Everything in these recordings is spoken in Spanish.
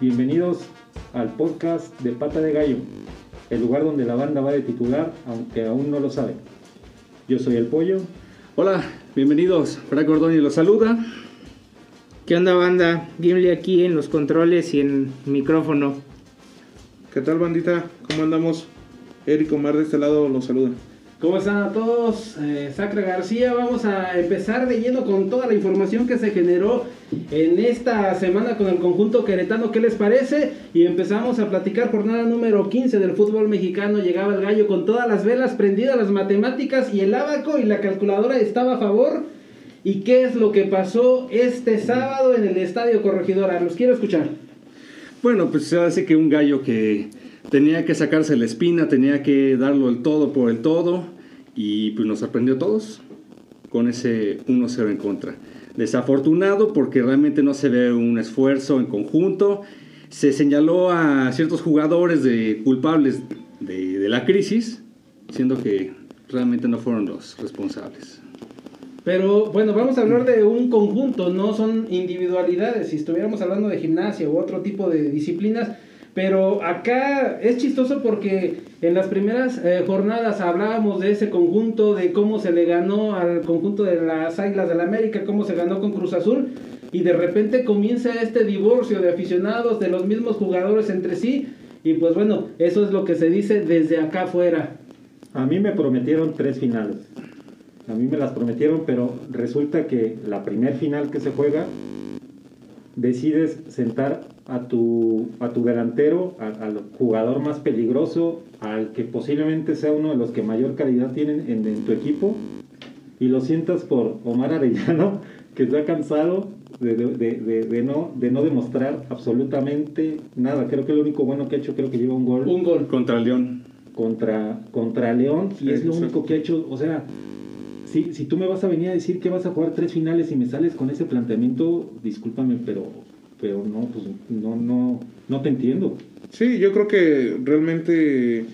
Bienvenidos al podcast de Pata de Gallo, el lugar donde la banda va de titular, aunque aún no lo sabe. Yo soy el Pollo. Hola, bienvenidos. Frank Ordóñez los saluda. ¿Qué onda banda? Gimli aquí en los controles y en micrófono. ¿Qué tal bandita? ¿Cómo andamos? Eric Omar de este lado los saluda. ¿Cómo están a todos? Eh, Sacra García, vamos a empezar de lleno con toda la información que se generó en esta semana con el conjunto queretano. ¿Qué les parece? Y empezamos a platicar jornada número 15 del fútbol mexicano. Llegaba el gallo con todas las velas prendidas, las matemáticas y el abaco y la calculadora estaba a favor. ¿Y qué es lo que pasó este sábado en el Estadio Corregidora? Los quiero escuchar. Bueno, pues se hace que un gallo que tenía que sacarse la espina, tenía que darlo el todo por el todo y pues nos sorprendió a todos con ese 1-0 en contra. Desafortunado porque realmente no se ve un esfuerzo en conjunto. Se señaló a ciertos jugadores de culpables de, de la crisis, siendo que realmente no fueron los responsables. Pero bueno, vamos a hablar de un conjunto, no son individualidades. Si estuviéramos hablando de gimnasia u otro tipo de disciplinas, pero acá es chistoso porque en las primeras eh, jornadas hablábamos de ese conjunto, de cómo se le ganó al conjunto de las Águilas del la América, cómo se ganó con Cruz Azul, y de repente comienza este divorcio de aficionados, de los mismos jugadores entre sí, y pues bueno, eso es lo que se dice desde acá afuera. A mí me prometieron tres finales. A mí me las prometieron, pero resulta que la primer final que se juega, decides sentar a tu, a tu delantero, al jugador más peligroso, al que posiblemente sea uno de los que mayor calidad tienen en, tu equipo, y lo sientas por Omar Arellano, que está cansado de, de, de, no, de no demostrar absolutamente nada. Creo que lo único bueno que ha hecho, creo que lleva un gol. Un gol contra León. Contra, contra León, y es lo único que ha hecho, o sea, si, si tú me vas a venir a decir que vas a jugar tres finales y me sales con ese planteamiento, discúlpame, pero pero no, pues no, no, no te entiendo. Sí, yo creo que realmente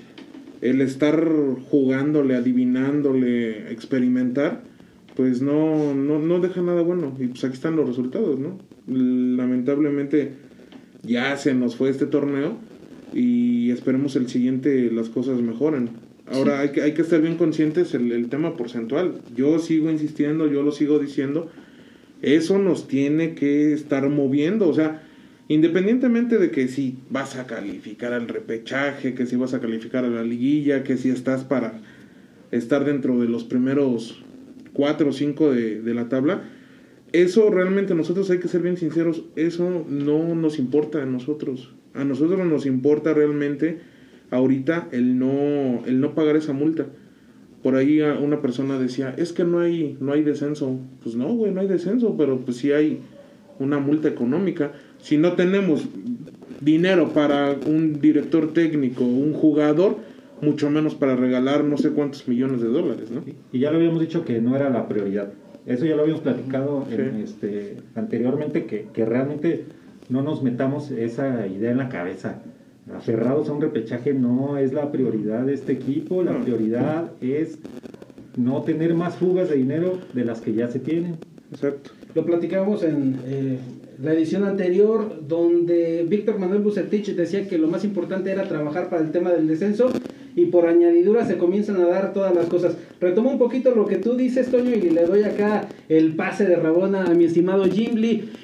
el estar jugándole, adivinándole, experimentar, pues no, no, no deja nada bueno. Y pues aquí están los resultados, ¿no? Lamentablemente ya se nos fue este torneo y esperemos el siguiente las cosas mejoren. Ahora hay, que, hay que estar bien conscientes el, el tema porcentual. Yo sigo insistiendo, yo lo sigo diciendo eso nos tiene que estar moviendo, o sea, independientemente de que si vas a calificar al repechaje, que si vas a calificar a la liguilla, que si estás para estar dentro de los primeros cuatro o cinco de, de la tabla, eso realmente nosotros hay que ser bien sinceros, eso no nos importa a nosotros. A nosotros nos importa realmente ahorita el no, el no pagar esa multa por ahí una persona decía, es que no hay, no hay descenso. Pues no, güey, no hay descenso, pero pues sí hay una multa económica. Si no tenemos dinero para un director técnico, un jugador, mucho menos para regalar no sé cuántos millones de dólares, ¿no? Y ya lo habíamos dicho que no era la prioridad. Eso ya lo habíamos platicado este, anteriormente, que, que realmente no nos metamos esa idea en la cabeza aferrados a un repechaje no es la prioridad de este equipo, la prioridad es no tener más fugas de dinero de las que ya se tienen. Exacto. Lo platicamos en eh, la edición anterior, donde Víctor Manuel Bucetich decía que lo más importante era trabajar para el tema del descenso y por añadidura se comienzan a dar todas las cosas. Retomo un poquito lo que tú dices, Toño, y le doy acá el pase de Rabona a mi estimado Jim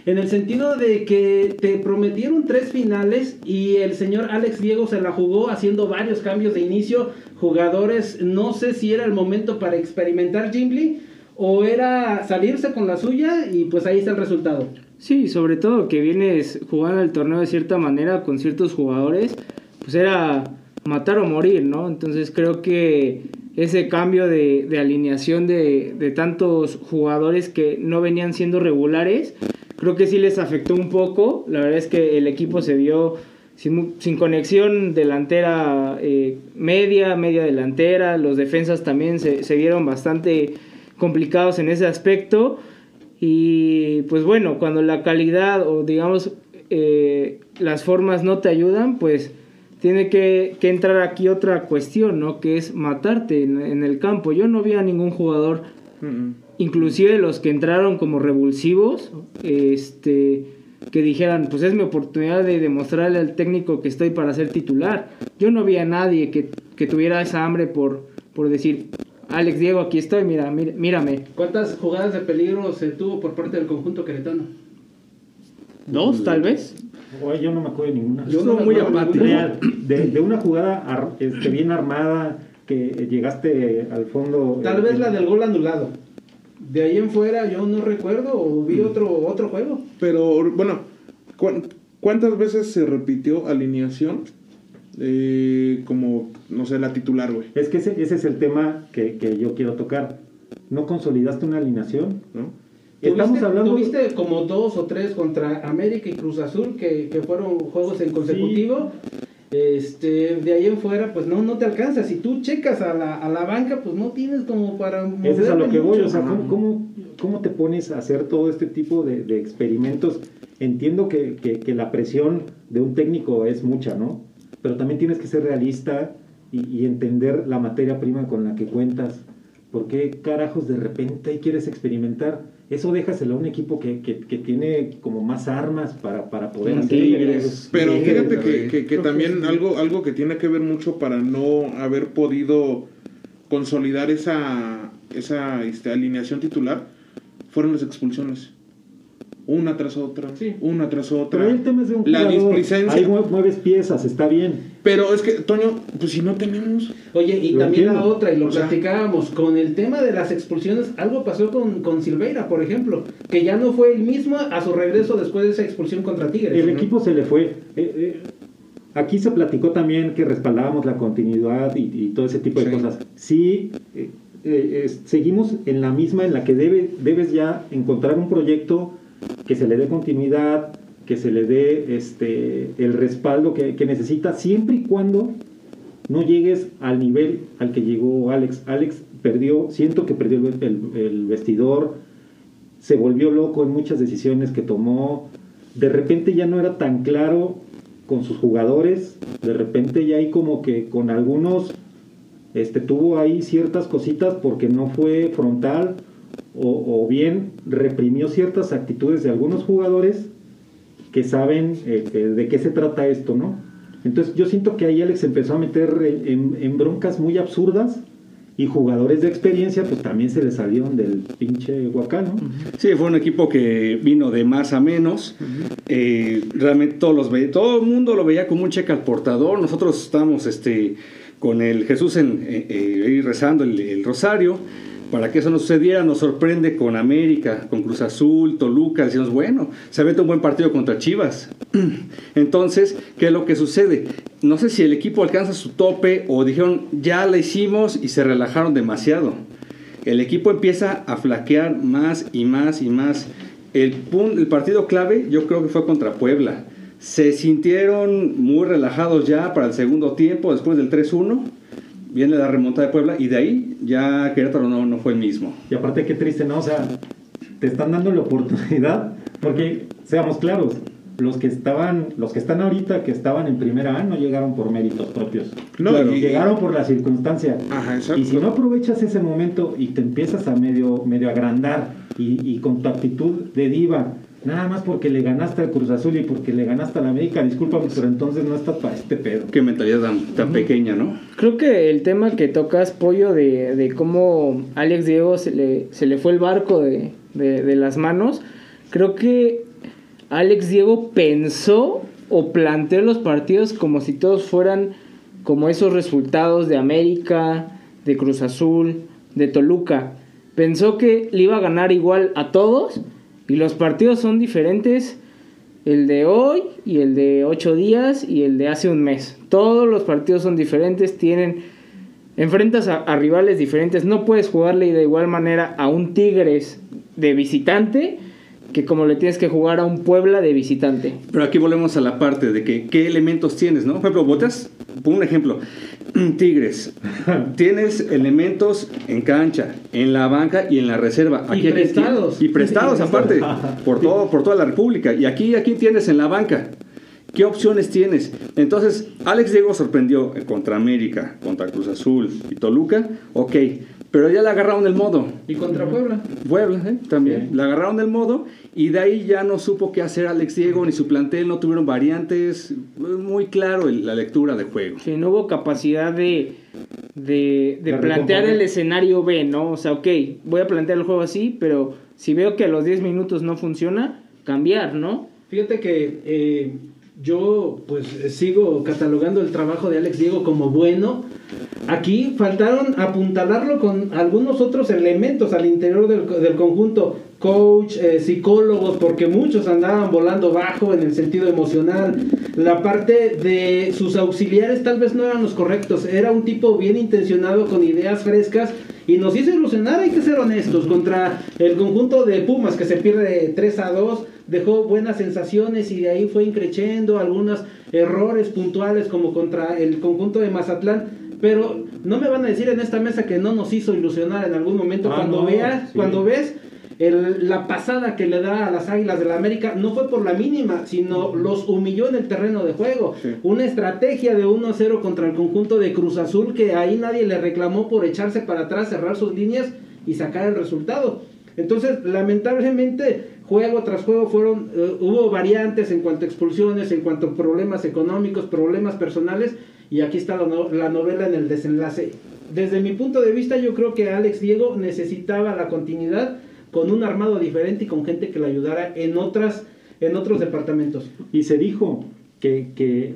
en el sentido de que te prometieron tres finales y el señor Alex Diego se la jugó haciendo varios cambios de inicio, jugadores, no sé si era el momento para experimentar Jim o era salirse con la suya y pues ahí está el resultado. Sí, sobre todo que vienes jugando el torneo de cierta manera con ciertos jugadores, pues era matar o morir, ¿no? Entonces creo que ese cambio de, alineación de, tantos jugadores que no venían siendo regulares, creo que sí les afectó un poco. La verdad es que el equipo se vio sin, conexión delantera eh, media, media delantera, los defensas también se, vieron bastante complicados en ese aspecto. Y pues bueno, cuando la calidad o digamos eh, las formas no te ayudan, pues tiene que, que entrar aquí otra cuestión, ¿no? Que es matarte en, en el campo. Yo no vi a ningún jugador, inclusive los que entraron como revulsivos, este que dijeran, pues es mi oportunidad de demostrarle al técnico que estoy para ser titular. Yo no vi a nadie que, que tuviera esa hambre por, por decir, Alex Diego, aquí estoy, mira, mira mírame. ¿Cuántas jugadas de peligro se tuvo por parte del conjunto queretano? Dos, tal vez. Oye, yo no me acuerdo de ninguna. Yo no muy apático. de, de una jugada ar- este, bien armada que llegaste al fondo. Tal eh, vez la del gol anulado. De ahí en fuera yo no recuerdo o vi otro otro juego. Pero, bueno, ¿cuán- ¿cuántas veces se repitió alineación eh, como, no sé, la titular, güey? Es que ese, ese es el tema que, que yo quiero tocar. ¿No consolidaste una alineación? ¿no? Estamos Tuviste- hablando... Tuviste como dos o tres contra América y Cruz Azul que, que fueron juegos en consecutivo. Este, de ahí en fuera, pues no, no te alcanza. Si tú checas a la, a la banca, pues no tienes como para. Ese es a lo que voy, mucho. o sea, ¿cómo, cómo, cómo te pones a hacer todo este tipo de, de experimentos? Entiendo que, que- que la presión de un técnico es mucha, ¿no? Pero también tienes que ser realista y, y entender la materia prima con la que cuentas. ¿Por qué carajos de repente quieres experimentar? Eso déjaselo a un equipo que, que- que tiene como más armas para, para poder hacer. Tigres. Pero fíjate que, que- que Creo que también sí. algo, algo que tiene que ver mucho para no haber podido consolidar esa, esa este, alineación titular fueron las expulsiones. Una tras otra, Sí. una tras otra. Pero el tema es de un la jugador. displicencia. Ahí mue- mueves piezas, está bien. Pero es que, Toño, pues si no tenemos... Oye, y Lo también la otra, y lo O sea- platicábamos, con el tema de las expulsiones, algo pasó con, con Silveira, por ejemplo, que ya no fue el mismo a su regreso después de esa expulsión contra Tigres. El ¿no? equipo se le fue. Eh, eh, aquí se platicó también que respaldábamos la continuidad y, y todo ese tipo de Sí. cosas. Sí, eh, eh, seguimos en la misma en la que debe, debes ya encontrar un proyecto que se le dé continuidad, que se le dé este, el respaldo que, que necesita, siempre y cuando no llegues al nivel al que llegó Alex. Alex perdió, siento que perdió el, el- vestidor, se volvió loco en muchas decisiones que tomó, de repente ya no era tan claro con sus jugadores, de repente ya hay como que con algunos este, tuvo ahí ciertas cositas porque no fue frontal o bien reprimió ciertas actitudes de algunos jugadores que saben eh, de qué se trata esto, ¿no? Entonces yo siento que ahí Alex empezó a meter en, broncas muy absurdas y jugadores de experiencia pues también se le salieron del pinche huacán, ¿no? Sí, fue un equipo que vino de más a menos. Eh, realmente todos los ve- todo el mundo lo veía como un cheque al portador. Nosotros estábamos este, con el Jesús en, eh, ahí rezando el, el rosario. Para que eso no sucediera, nos sorprende con América, con Cruz Azul, Toluca. Decimos, bueno, se aventa un buen partido contra Chivas. Entonces, ¿qué es lo que sucede? No sé si el equipo alcanza su tope o dijeron, ya la hicimos y se relajaron demasiado. El equipo empieza a flaquear más y más y más. El, el partido clave yo creo que fue contra Puebla. Se sintieron muy relajados ya para el segundo tiempo, después del 3-1. Viene la remontada de Puebla y de ahí ya Querétaro no, no fue el mismo. Y aparte qué triste, ¿no? O sea, te están dando la oportunidad, porque seamos claros, los que estaban, los que están ahorita, que estaban en primera A, no llegaron por méritos propios. No, Claro. y- Llegaron por la circunstancia. Ajá, exacto. Y si no aprovechas ese momento y te empiezas a medio, medio agrandar y, y con tu actitud de diva, nada más porque le ganaste al Cruz Azul y porque le ganaste a la América, discúlpame, pero entonces no estás para este pedo. Qué mentalidad tan, tan pequeña, ¿no? Creo que el tema que tocas, Pollo, de, de cómo Alex Diego se le, se le fue el barco de, de- de las manos, creo que Alex Diego pensó o planteó los partidos como si todos fueran como esos resultados de América, de Cruz Azul, de Toluca. Pensó que le iba a ganar igual a todos y los partidos son diferentes el de hoy y el de ocho días y el de hace un mes. Todos los partidos son diferentes, tienen enfrentas a, rivales diferentes. No puedes jugarle de igual manera a un Tigres de visitante que como le tienes que jugar a un Puebla de visitante. Pero aquí volvemos a la parte de que qué elementos tienes, ¿no? Por ejemplo, botas, un ejemplo, Tigres, tienes elementos en cancha, en la banca y en la reserva. Y aquí prestados. Y prestados aparte, por todo, por toda la República. Y aquí, aquí tienes en la banca. ¿Qué opciones tienes? Entonces, Alex Diego sorprendió contra América, contra Cruz Azul y Toluca, ok, pero ya le agarraron el modo. Y contra Puebla. Puebla, ¿eh? también. Sí. Le agarraron el modo y de ahí ya no supo qué hacer Alex Diego ni su plantel, no tuvieron variantes. Muy claro el- la lectura de juego. Si no hubo capacidad de, de, de De plantear recomponer. el escenario B, ¿no? O sea, ok, voy a plantear el juego así, pero si veo que a los 10 minutos no funciona, cambiar, ¿no? Fíjate que eh, yo pues sigo catalogando el trabajo de Alex Diego como bueno. Aquí faltaron apuntalarlo con algunos otros elementos al interior del, del conjunto, coach, eh, psicólogos, porque muchos andaban volando bajo en el sentido emocional. La parte de sus auxiliares tal vez no eran los correctos. Era un tipo bien intencionado con ideas frescas y nos hizo ilusionar, hay que ser honestos, contra el conjunto de Pumas que se pierde 3 a 2, dejó buenas sensaciones y de ahí fue increciendo algunos errores puntuales como contra el conjunto de Mazatlán, pero no me van a decir en esta mesa que no nos hizo ilusionar en algún momento Ah, cuando no, veas, sí. cuando ves el- la pasada que le da a las Águilas de la América no fue por la mínima, sino los humilló en el terreno de juego. Sí. Una estrategia de 1-0 contra el conjunto de Cruz Azul que ahí nadie le reclamó por echarse para atrás, cerrar sus líneas y sacar el resultado. Entonces, lamentablemente, juego tras juego fueron eh, hubo variantes en cuanto a expulsiones, en cuanto a problemas económicos, problemas personales y aquí está la, no- la novela en el desenlace. Desde mi punto de vista, yo creo que Alex Diego necesitaba la continuidad con un armado diferente y con gente que le ayudara en otras en otros departamentos. Y se dijo que, que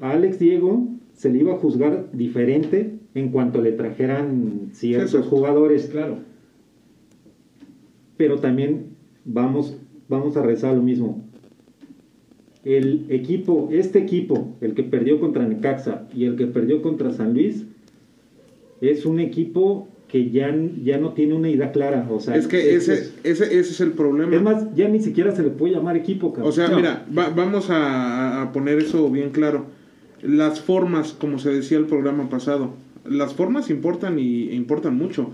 a Alex Diego se le iba a juzgar diferente en cuanto le trajeran ciertos jugadores. Claro. Pero también vamos, vamos a rezar lo mismo. El equipo, este equipo, el que perdió contra Necaxa y el que perdió contra San Luis, es un equipo que ya, ya no tiene una idea clara. O sea, Es que ese, es, ese, ese es el problema. es más, ya ni siquiera se le puede llamar equipo, cabrón. O sea, No. mira, va- vamos a, a poner eso bien claro. Las formas, como se decía el programa pasado, las formas importan y e importan mucho.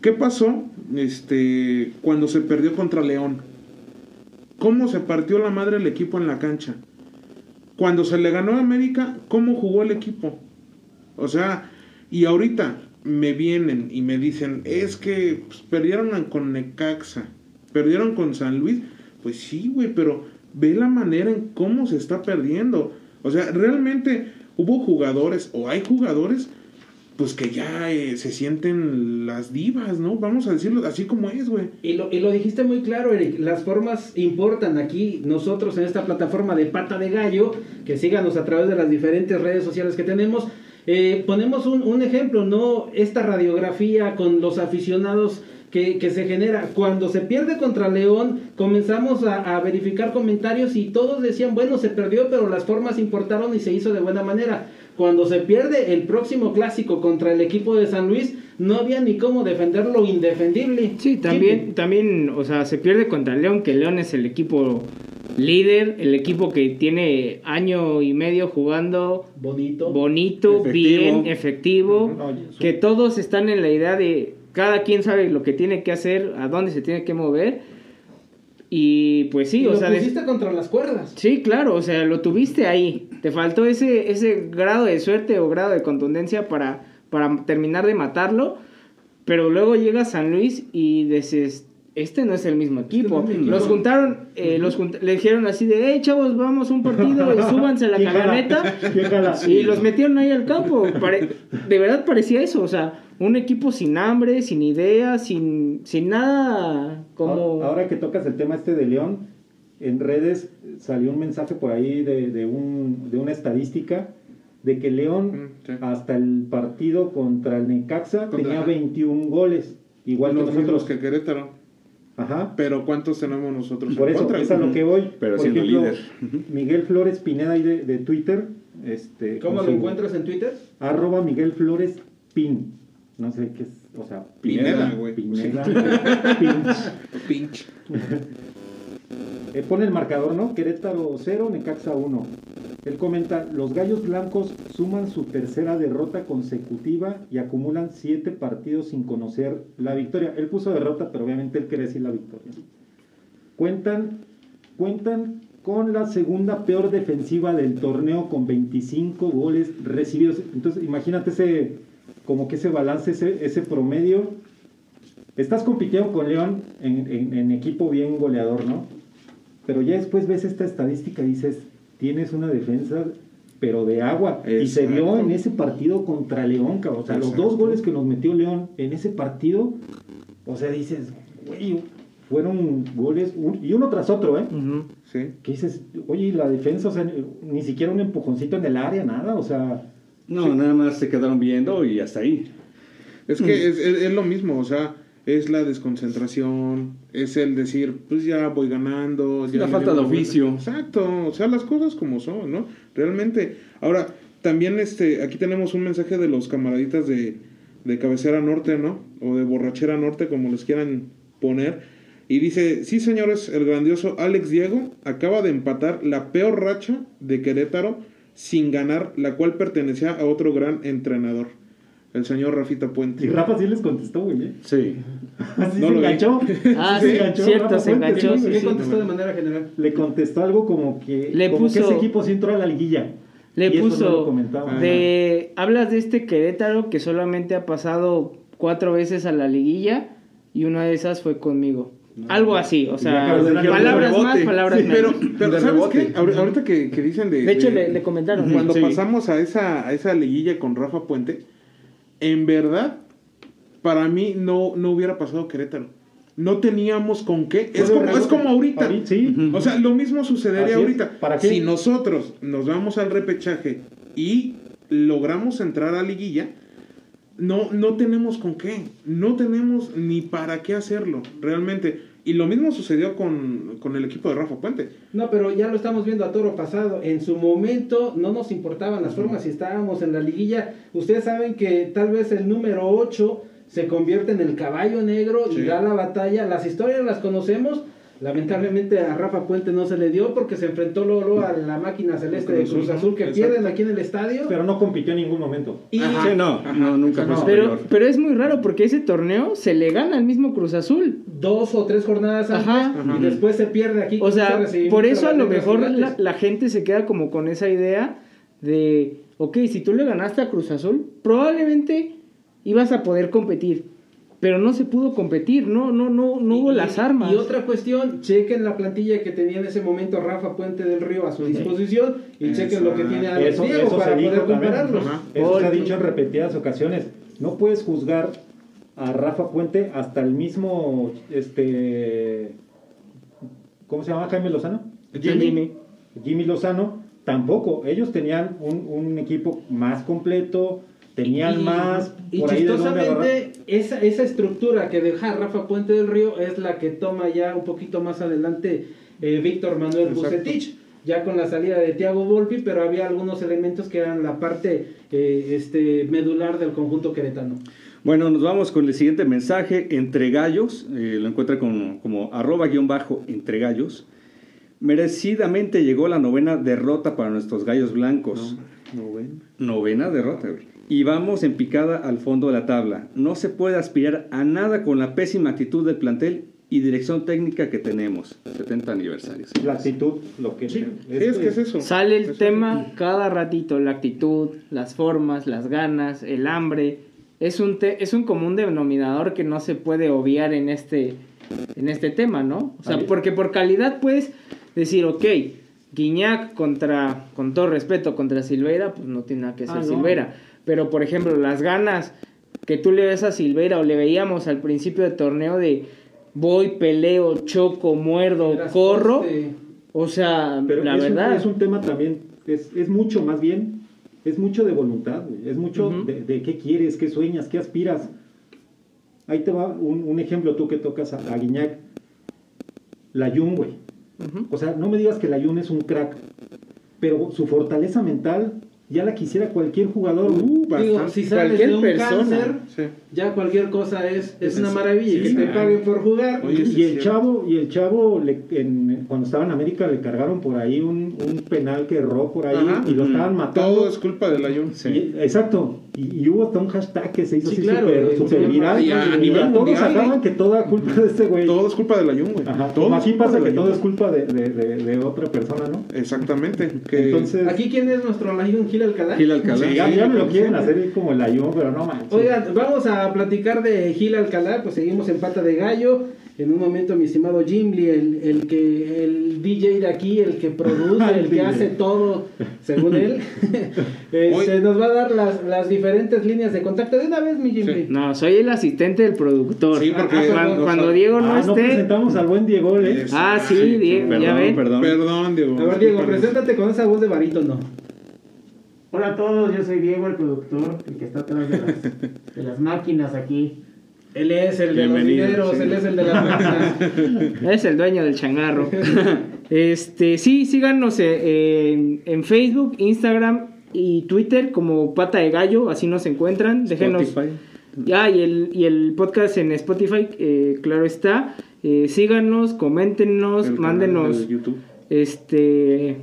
¿Qué pasó este, cuando se perdió contra León? ¿Cómo se partió la madre el equipo en la cancha? Cuando se le ganó a América, ¿cómo jugó el equipo? O sea, y ahorita me vienen y me dicen, es que pues, perdieron con Necaxa, perdieron con San Luis. Pues sí, güey, pero ve la manera en cómo se está perdiendo. O sea, realmente hubo jugadores o hay jugadores pues que ya eh, se sienten las divas, ¿no? Vamos a decirlo así como es, güey. Y lo, y lo dijiste muy claro, Eric. Las formas importan aquí. Nosotros en esta plataforma de Pata de Gallo, que síganos a través de las diferentes redes sociales que tenemos, eh, ponemos un, un ejemplo, ¿no? Esta radiografía con los aficionados que, que se genera. Cuando se pierde contra León, comenzamos a, a verificar comentarios y todos decían, bueno, se perdió, pero las formas importaron y se hizo de buena manera. Cuando se pierde el próximo clásico contra el equipo de San Luis, no había ni cómo defender lo indefendible. Sí, también, también, o sea, se pierde contra León, que León es el equipo líder, el equipo que tiene año y medio jugando Bonito. bonito, Efectivo. bien, efectivo, no, que todos están en la idea de cada quien sabe lo que tiene que hacer, a dónde se tiene que mover. Y pues sí, y o lo sea, des- pusiste contra las cuerdas. sí, claro, o sea, lo tuviste ahí. Te faltó ese ese grado de suerte o grado de contundencia para para terminar de matarlo, pero luego llega San Luis y dices, este no es el mismo equipo. no es mi equipo. Los juntaron, eh, los junt- le dijeron así de, hey chavos, vamos a un partido y súbanse a la ¿Quién jala? camioneta. ¿Quién jala? Y los metieron ahí al campo. Pare- de verdad parecía eso. O sea, un equipo sin hambre, sin ideas, sin, sin nada como... Ahora, ahora que tocas el tema este de León, en redes salió un mensaje por ahí de, de, un, de una estadística de que León Mm, sí. hasta el partido contra el Necaxa Contra- tenía 21 goles, igual los que nosotros. que Querétaro. Ajá. Pero ¿cuántos tenemos nosotros Por en eso contra? es a lo que voy. Pero Por siendo ejemplo, líder. Miguel Flores Pineda ahí de, de Twitter. Este, ¿Cómo lo su- encuentras en Twitter? Arroba Miguel Flores Pin. No sé qué es, o sea, Pineda, güey. Pineda. Pinch. Pinch. eh, pone el marcador, ¿no? Querétaro 0, Necaxa 1. Él comenta, los Gallos Blancos suman su tercera derrota consecutiva y acumulan siete partidos sin conocer la victoria. Él puso derrota, pero obviamente él quiere decir la victoria. Cuentan, cuentan con la segunda peor defensiva del torneo con 25 goles recibidos. Entonces, imagínate ese, como que ese balance, ese, promedio. Estás compitiendo con León en- en equipo bien goleador, ¿no? Pero ya después ves esta estadística y dices, tienes una defensa, pero de agua. Y se vio en ese partido contra León, cabrón. O sea, los dos goles que nos metió León en ese partido, o sea, dices, güey, fueron goles, un- y uno tras otro, ¿eh? Sí. que dices, oye, la defensa, o sea, ni- siquiera un empujoncito en el área, nada, o sea, No, nada más se quedaron viendo y hasta ahí. Es que es, es- es lo mismo, o sea, es la desconcentración, es el decir, pues ya voy ganando. Ya la falta de oficio. Exacto, o sea, las cosas como son, ¿no? Realmente. Ahora, también este, aquí tenemos un mensaje de los camaraditas de, de Cabecera Norte, ¿no? O de Borrachera Norte, como les quieran poner. Y dice, sí señores, el grandioso Alex Diego acaba de empatar la peor racha de Querétaro sin ganar, la cual pertenecía a otro gran entrenador, el señor Rafita Puente. y Rafa sí les contestó, güey, ¿eh? Sí. Así No se enganchó. Ah, Se sí, enganchó cierto, Rafa se enganchó, sí, sí. ¿Qué sí. contestó de manera general? Le contestó algo como que, Le como que puso- ese equipo sí entró a la liguilla. Le Y eso no puso lo comentaba. de hablas de este Querétaro que solamente ha pasado cuatro veces a la liguilla y una de esas fue conmigo. Algo así, o sea, palabras más, palabras Sí, menos. Pero, pero ¿sabes rebote. qué? Ahor- Ahorita que, que dicen de... De hecho, de- le, le comentaron. Cuando Sí. pasamos a esa, a esa liguilla con Rafa Puente, en verdad, para mí no, no hubiera pasado Querétaro. No teníamos con qué. Es como, es como ahorita. Ahorita, sí. Ujú. O sea, lo mismo sucedería Así es. ahorita. ¿Para qué? Si nosotros nos vamos al repechaje y logramos entrar a liguilla, no, no tenemos con qué. No tenemos ni para qué hacerlo, realmente. Y lo mismo sucedió con, con el equipo de Rafa Puente. No, pero ya lo estamos viendo a toro pasado. En su momento no nos importaban las formas si estábamos en la liguilla. Ustedes saben que tal vez el número 8 se convierte en el caballo negro y da la batalla. Las historias las conocemos. Lamentablemente a Rafa Puente no se le dio porque se enfrentó luego, luego a la máquina celeste de Cruz Azul, que exacto. pierden aquí en el estadio. Pero no compitió en ningún momento. y Ajá. Sí, no, no, nunca No. Pero, es muy raro porque ese torneo se le gana al mismo Cruz Azul. dos o tres jornadas antes Ajá. y después se pierde aquí. O sea, por eso a lo mejor la, la gente se queda como con esa idea de, ok, si tú le ganaste a Cruz Azul, probablemente ibas a poder competir, pero no se pudo competir, no, no, no, no hubo las armas. Y otra cuestión, chequen la plantilla que tenía en ese momento Rafa Puente del Río a su disposición y chequen lo que tiene Alex Eso, Diego eso para se poder también. compararlos. Eso se ha dicho en repetidas ocasiones. No puedes juzgar a Rafa Puente hasta el mismo, este, ¿cómo se llama Jaime Lozano? Jimmy. Jimmy Lozano, tampoco. Ellos tenían un, un equipo más completo, tenían Y- más Y por ahí de chistosamente, esa, esa estructura que deja Rafa Puente del Río es la que toma ya un poquito más adelante eh, Víctor Manuel Exacto. Bucetich, ya con la salida de Thiago Volpi, pero había algunos elementos que eran la parte eh, este, medular del conjunto queretano. Bueno, nos vamos con el siguiente mensaje. Entre gallos, eh, lo encuentra como, como arroba guion bajo entre gallos. Merecidamente llegó la novena derrota para nuestros gallos blancos. No ven. Novena derrota, güey. Y vamos en picada al fondo de la tabla. No se puede aspirar a nada con la pésima actitud del plantel y dirección técnica que tenemos. 70 aniversarios. La actitud, lo que Sí, es que es eso. Sale el Es tema cada ratito, la actitud, las formas, las ganas, el hambre. Es un, te- es un común denominador que no se puede obviar en este, en este tema, ¿no? O sea, Ahí. porque por calidad puedes decir, ok, Guiñac contra, con todo respeto, contra Silveira, pues no tiene nada que ser Ah, no. Silveira. Pero, por ejemplo, las ganas que tú le ves a Silveira o le veíamos al principio del torneo de voy, peleo, choco, muerdo, Eras corro. poste. O sea, Pero la es, verdad. Un, es un tema también, es, es mucho más bien, es mucho de voluntad, güey, es mucho de, de qué quieres, qué sueñas, qué aspiras. Ahí te va un, un ejemplo tú que tocas a, a Guiñac. La Jun, güey. O sea, no me digas que la Jun es un crack, pero su fortaleza mental ya la quisiera cualquier jugador. Uh, Digo, bastante. si sales Cualquier de un persona. cáncer, Sí. ya cualquier cosa es, es una Sí, maravilla. y que sí, te ah. paguen por jugar. Oye, sí y el chavo, y el chavo le- en- cuando estaba en América le cargaron por ahí un, un penal que erró por ahí Ajá. y lo estaban matando. Todo es culpa del Ayun. Y- exacto. Y, y hubo hasta un hashtag que se hizo Sí, así claro, súper eh, súper sí, viral. y a- a nivel todos mundial, sacaban ¿eh? que toda culpa de este güey. Todo es culpa del Ayun, güey. Ajá, Todo es aquí pasa que todo es culpa de, de, de, de otra persona, ¿no? Exactamente. Que Entonces, Aquí, ¿quién es nuestro Lion Gil Alcalá? Gil Alcalá. Sí. ya, ya me lo quieren hacer como el ayuno, pero no manches. Oigan, vamos a platicar de Gil Alcalá, pues seguimos en pata de gallo. En un momento, mi estimado Jimly, el, el que el DJ de aquí, el que produce, El que hace todo, según él, este, Hoy- nos va a dar las, las diferentes líneas de contacto. De una vez, mi Jimly. Sí. No, soy el asistente del productor. Sí, porque- Ah, cuando, Diego no ah, no esté. presentamos al buen Diego, ¿eh? Ah, sí, sí, Diego, Perdón, ya ven. perdón. Perdón, Diego. A ver, Diego, preséntate con esa voz de barítono. Hola a todos, yo soy Diego, el productor, el que está atrás de las, de las máquinas aquí. Él es el de los dineros, sí. él es el de las máquinas. Es el dueño del changarro. este, sí, síganos eh, en, en Facebook, Instagram y Twitter como Pata de Gallo, así nos encuentran. Déjenos. Spotify. Ya, y el, y el podcast en Spotify, eh, claro está. Eh, síganos, coméntenos, El canal mándenos, de YouTube. este,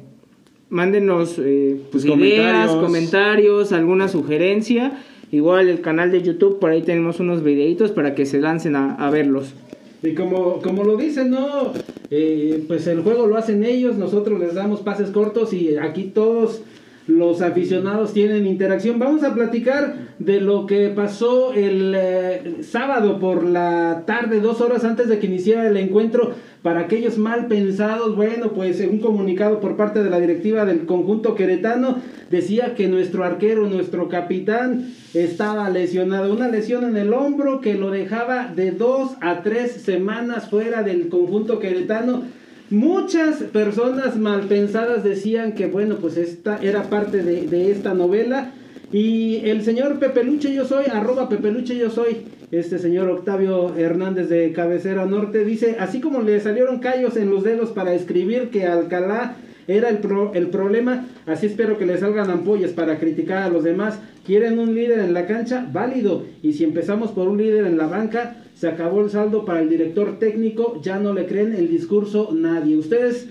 mándenos eh, pues, Sus ideas, comentarios. comentarios, alguna sugerencia. Igual el canal de YouTube, por ahí tenemos unos videitos para que se lancen a, verlos. Y como, como lo dicen, ¿no? Eh, pues el juego lo hacen ellos, nosotros les damos pases cortos y aquí todos los aficionados tienen interacción. Vamos a platicar de lo que pasó el eh, sábado por la tarde, dos horas antes de que iniciara el encuentro. Para aquellos mal pensados, bueno, pues un comunicado por parte de la directiva del conjunto queretano decía que nuestro arquero, nuestro capitán, estaba lesionado. Una lesión en el hombro que lo dejaba de dos a tres semanas fuera del conjunto queretano. Muchas personas mal pensadas decían que, bueno, pues esta era parte de, de esta novela. Y el señor Pepeluche Yo Soy, arroba Pepeluche Yo Soy, este señor Octavio Hernández de Cabecera Norte, dice, así como le salieron callos en los dedos para escribir que Alcalá era el, pro- el problema, así espero que le salgan ampollas para criticar a los demás. ¿Quieren un líder en la cancha? Válido. Y si empezamos por un líder en la banca, se acabó el saldo para el director técnico, ya no le creen el discurso nadie. ¿Ustedes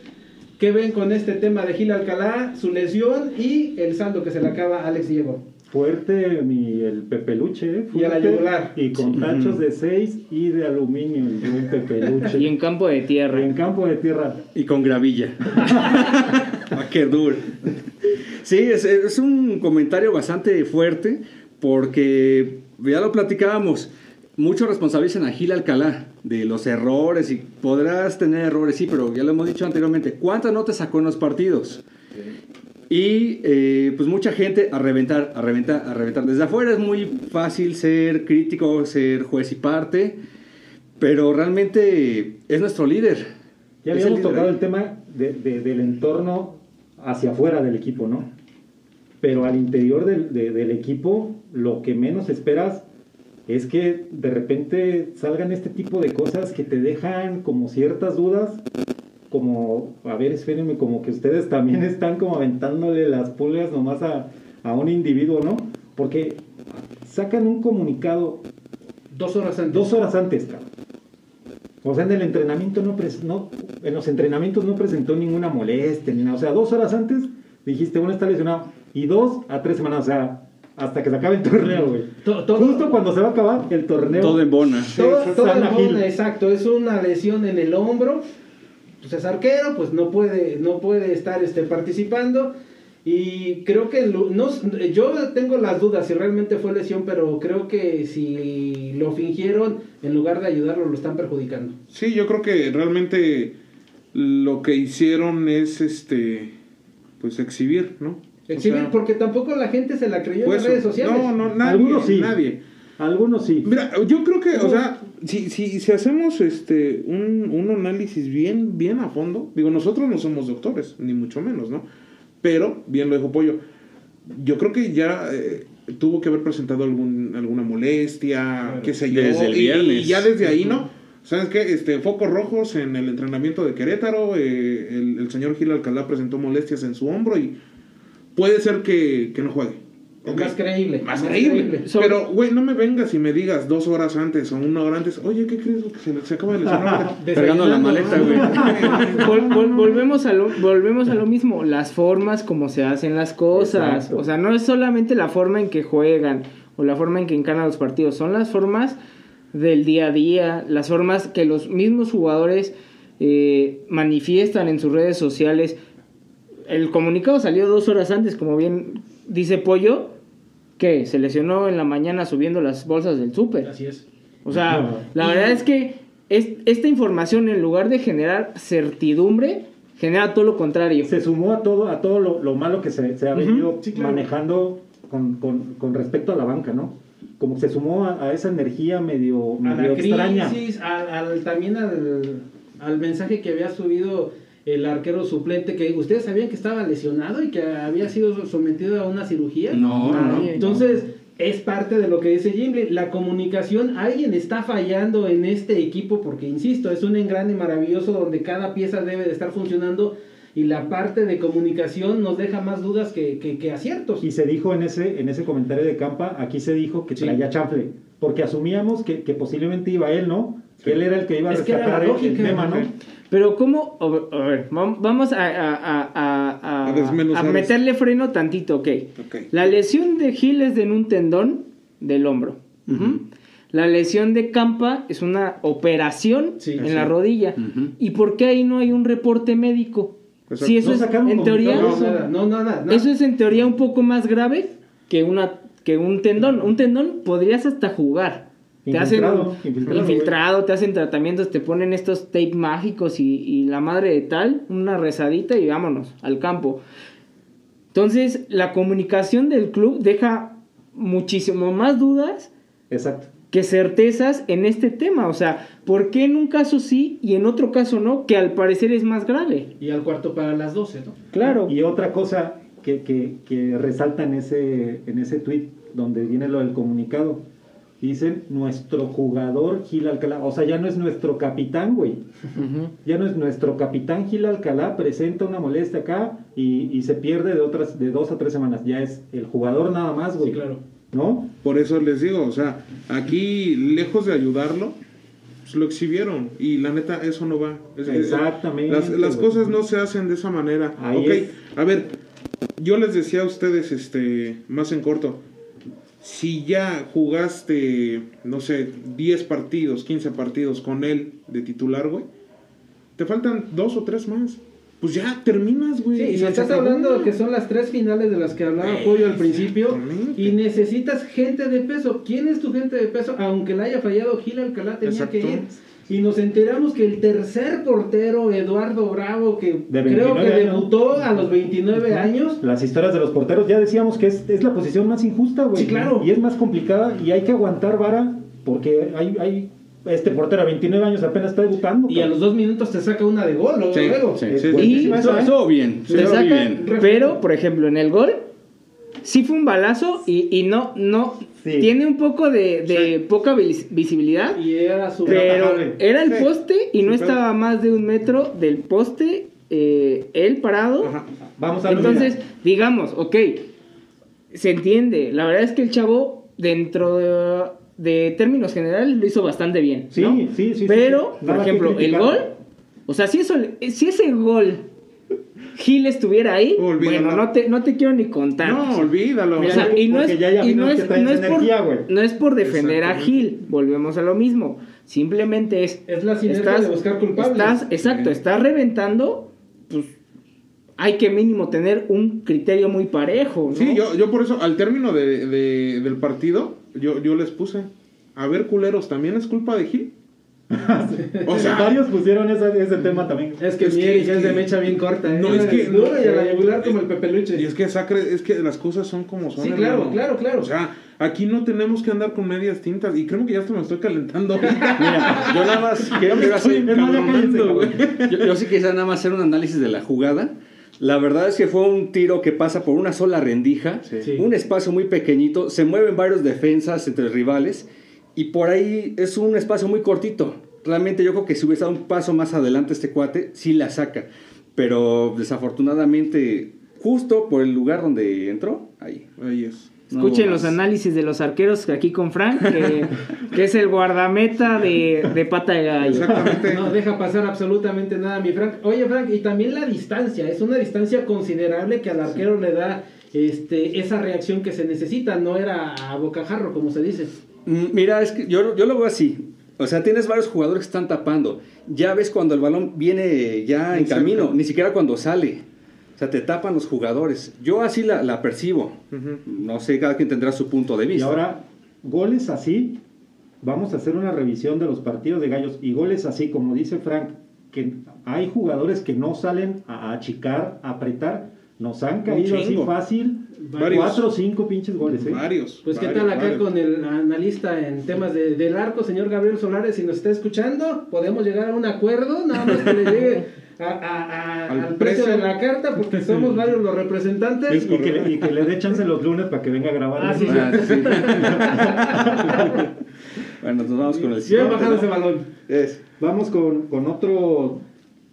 qué ven con este tema de Gil Alcalá, su lesión y el saldo que se le acaba a Alex Diego? Fuerte mi, el pepeluche, ¿eh? Y a la Fuerte, yugular. Y con tachos de 6 y de aluminio el buen pepeluche. Y en campo de Y tierra. en campo de tierra. Y con gravilla. ah, qué duro. Sí, es, es un comentario bastante fuerte porque ya lo platicábamos. Muchos responsabilizan a Gil Alcalá de los errores y podrás tener errores, sí, pero ya lo hemos dicho anteriormente. ¿Cuántas notas sacó en los partidos? Y eh, pues mucha gente a reventar, a reventar, a reventar. Desde afuera es muy fácil ser crítico, ser juez y parte, pero realmente es nuestro líder. Ya Es el habíamos líder tocado el tema de- de- del entorno hacia afuera del equipo, ¿no? Pero al interior del, de- del equipo, lo que menos esperas es que de repente salgan este tipo de cosas que te dejan como ciertas dudas, como, a ver, espérenme, como que ustedes también están como aventándole las pulgas nomás a, a un individuo, ¿no? Porque sacan un comunicado Dos horas antes. Dos horas antes, cabrón. O sea, en el entrenamiento no, pres- no en los entrenamientos no presentó ninguna molestia ni nada. O sea, dos horas antes dijiste, uno está lesionado. Y dos a tres semanas, o sea, hasta que se acabe el torneo, güey. To- Justo cuando se va a acabar el torneo. Todo en bona. Todo, todo Gil. mundo, exacto, es una lesión en el hombro. Pues es arquero, pues no puede, no puede estar este, participando. Y creo que lo- no, yo tengo las dudas si realmente fue lesión, pero creo que si lo fingieron, en lugar de ayudarlo, lo están perjudicando. Sí, yo creo que realmente lo que hicieron es este pues exhibir, ¿no? Exhibir, O sea, porque tampoco la gente se la creyó en las redes sociales. No, no, nadie, Algunos sí. nadie. Algunos sí. Mira, yo creo que, o sea, si, si, si hacemos este un, un análisis bien, bien a fondo, digo, nosotros no somos doctores, ni mucho menos, ¿no? Pero, bien lo dijo Pollo, yo creo que ya eh, tuvo que haber presentado algún, alguna molestia, qué sé yo. Desde el y- viernes. Y, ya desde ahí, ¿no? ¿Sabes qué? Este, focos rojos en el entrenamiento de Querétaro, eh, el, el señor Gil Alcalá presentó molestias en su hombro y puede ser que, que no juegue. Más creíble. Más creíble. Pero, güey, no me vengas y me digas dos horas antes o una hora antes, oye, ¿qué crees que se, se acaba de lesionar? Cargando la maleta, güey. Vol- vol- volvemos, a lo, volvemos a lo mismo, las formas como se hacen las cosas. Exacto. O sea, no es solamente la forma en que juegan o la forma en que encaran los partidos, son las formas del día a día, las formas que los mismos jugadores eh, manifiestan en sus redes sociales. El comunicado salió dos horas antes, como bien dice Pollo, que se lesionó en la mañana subiendo las bolsas del súper. Así es. O sea, No. la verdad es que es- esta información, en lugar de generar certidumbre, genera todo lo contrario. Se sumó a todo, a todo lo, lo malo que se, se ha venido sí, claro. manejando con, con, con respecto a la banca, ¿no? Como se sumó a, a esa energía medio, a medio la extraña. crisis, al, al- también al, al mensaje que había subido el arquero suplente, que ustedes sabían que estaba lesionado y que había sido sometido a una cirugía. No, no, no. Nadie. Entonces, es parte de lo que dice Jimmy, la comunicación, alguien está fallando en este equipo porque, insisto, es un engrane maravilloso donde cada pieza debe de estar funcionando y la parte de comunicación nos deja más dudas que, que- que aciertos. Y se dijo en ese, en ese comentario de Campa, aquí se dijo que Sí. traía chanfle, porque asumíamos que, que posiblemente iba él, ¿no? Que él era el que iba a Es que era rescatar la el- tema, ¿no? Pero ¿cómo? A ver, vamos a, a- a- a- a- A desmenuzar a meterle freno tantito, ok. Ok. La lesión de Gil es de en un tendón del hombro. La lesión de Campa es una operación Sí, en la rodilla. ¿Y por qué ahí no hay un reporte médico? Exacto. Si eso No es, en teoría, No, nada, no, nada, nada. eso es en teoría un poco más grave que una que un tendón. Un tendón podrías hasta jugar. Te hacen Infiltrado, infiltrado, infiltrado, te hacen tratamientos, te ponen estos tape mágicos y, y la madre de tal, una rezadita y vámonos al campo. Entonces, la comunicación del club deja muchísimo más dudas Exacto. que certezas en este tema. O sea, ¿por qué en un caso sí y en otro caso no? Que al parecer es más grave. Y al cuarto para las 12, ¿no? Claro. Y otra cosa que, que, que resalta en ese, en ese tweet donde viene lo del comunicado, dicen nuestro jugador Gil Alcalá, o sea, ya no es nuestro capitán, güey. Ya no es nuestro capitán Gil Alcalá, presenta una molestia acá y, y se pierde de otras de dos a tres semanas. Ya es el jugador nada más, güey. Sí, claro. ¿No? Por eso les digo, o sea, aquí lejos de ayudarlo, pues lo exhibieron y la neta eso no va. Es- Exactamente, Las, cosas no se hacen de esa manera. Ahí ok, es. a ver, yo les decía a ustedes, este, más en corto, si ya jugaste, no sé, 10 partidos, 15 partidos con él de titular, güey, te faltan dos o tres más. Pues ya terminas, güey. Sí, y estás acabó. hablando que son las tres finales de las que hablaba Pollo al principio y necesitas gente de peso. ¿Quién es tu gente de peso? Aunque le haya fallado Gil Alcalá tenía Exacto. que ir. Y nos enteramos que el tercer portero, Eduardo Bravo, que creo 29 que años. debutó a los 29 años, Las historias de los porteros, ya decíamos que es, es la posición más injusta, güey. Sí, claro. Y es más complicada y hay que aguantar vara porque hay, hay este portero a 29 años apenas está debutando. y a los dos minutos te saca una de gol luego. Sí, luego. sí, Es sí, buenísima sí. esa, ¿eh? Saca- bien. pero, por ejemplo, en el gol, sí fue un balazo y, y no, no, Sí. tiene un poco de, de poca vis- visibilidad, Y era su pero era el Sí. poste y no estaba a más de un metro del poste, eh, él parado. Ajá. Vamos a Entonces, digamos, ok, se entiende. La verdad es que el chavo, dentro de, de términos generales, lo hizo bastante bien. Sí, ¿no? sí, sí, Pero, sí. por ejemplo, el gol, o sea, si, eso, si ese gol Gil estuviera ahí, Olvídalo. bueno, no te, no te quiero ni contar. No, olvídalo. O sea, y no es, ya- ya y no vimos es, que traes no es por, energía, güey. no es por defender a. Gil, volvemos a lo mismo. Simplemente es. Es la sinergia de buscar culpables. Estás, exacto, estás reventando, pues hay que mínimo tener un criterio muy parejo, ¿no? Sí, yo, yo por eso, al término de, de- del partido, yo, yo les puse, a ver, culeros, ¿también es culpa de Gil? O sea, varios pusieron ese, ese tema también. Es que Es mi que- Erika es es de que- mecha bien corta, ¿eh? No, es que- Dura y a la yugular como el pepeluche. Y es que Sacre, es que las cosas son como son. Sí, claro, hermano. claro, claro. O sea, aquí no tenemos que andar con medias tintas. Y creo que ya hasta me estoy calentando. Mira, yo nada más quiero, quiero hacer- Es yo, yo sí quisiera nada más hacer un análisis de la jugada. La verdad es que fue un tiro que pasa por una sola rendija, Sí. un espacio muy pequeñito, se mueven varios defensas entre rivales y por ahí es un espacio muy cortito. Realmente yo creo que si hubiese dado un paso más adelante este cuate, sí la saca. Pero desafortunadamente justo por el lugar donde entró, ahí. Ahí es. No Escuchen los análisis de los arqueros aquí con Frank, que, que es el guardameta de, de pata de gallo. Exactamente. No deja pasar absolutamente nada, mi Frank. Oye, Frank, y también la distancia. Es una distancia considerable que al arquero le da este, esa reacción que se necesita. No era a bocajarro, como se dice. Mira, es que yo, yo lo veo así. O sea, tienes varios jugadores que están tapando. Ya ves cuando el balón viene ya en camino, ni siquiera cuando sale. O sea, te tapan los jugadores. Yo así la, la percibo. No sé, cada quien tendrá su punto de Y vista. ahora, goles así, vamos a hacer una revisión de los partidos de gallos. Y goles así, como dice Frank, que hay jugadores que no salen a achicar, a apretar. Nos han caído así fácil. Varios. Cuatro o cinco pinches goles, ¿eh? Varios. Pues, ¿qué varios, tal acá varios. con el analista en temas de- del arco, señor Gabriel Solares? Si nos está escuchando, podemos llegar a un acuerdo, nada más que le llegue a- a- a- Al al, precio precio. de la carta, porque somos varios los representantes. Y que, le, y que le dé chance los lunes para que venga a grabar. Ah, sí, Ah, sí. bueno, nos vamos con el Bien siguiente. ese balón. Es. Vamos con, con otro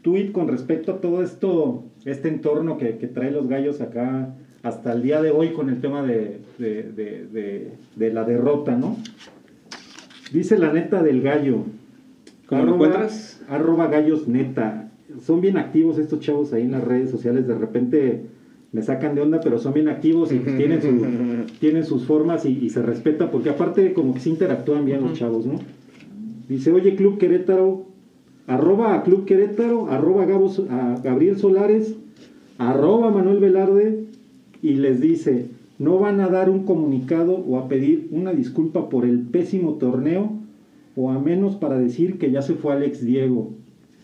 tuit con respecto a todo esto, este entorno que, que trae los gallos acá hasta el día de hoy con el tema de, de, de- de- de la derrota, ¿no? Dice la neta del gallo. ¿Cómo lo encuentras? Arroba gallos neta. Son bien activos estos chavos ahí en las redes sociales. De repente me sacan de onda, pero son bien activos y tienen, su- tienen sus formas y, y se respeta, porque aparte como que se interactúan bien los chavos, ¿no? Dice, oye Club Querétaro, arroba a Club Querétaro, arroba a Gabriel Solares, arroba Manuel Velarde, y les dice, no van a dar un comunicado o a pedir una disculpa por el pésimo torneo, o a menos para decir que ya se fue Alex Diego.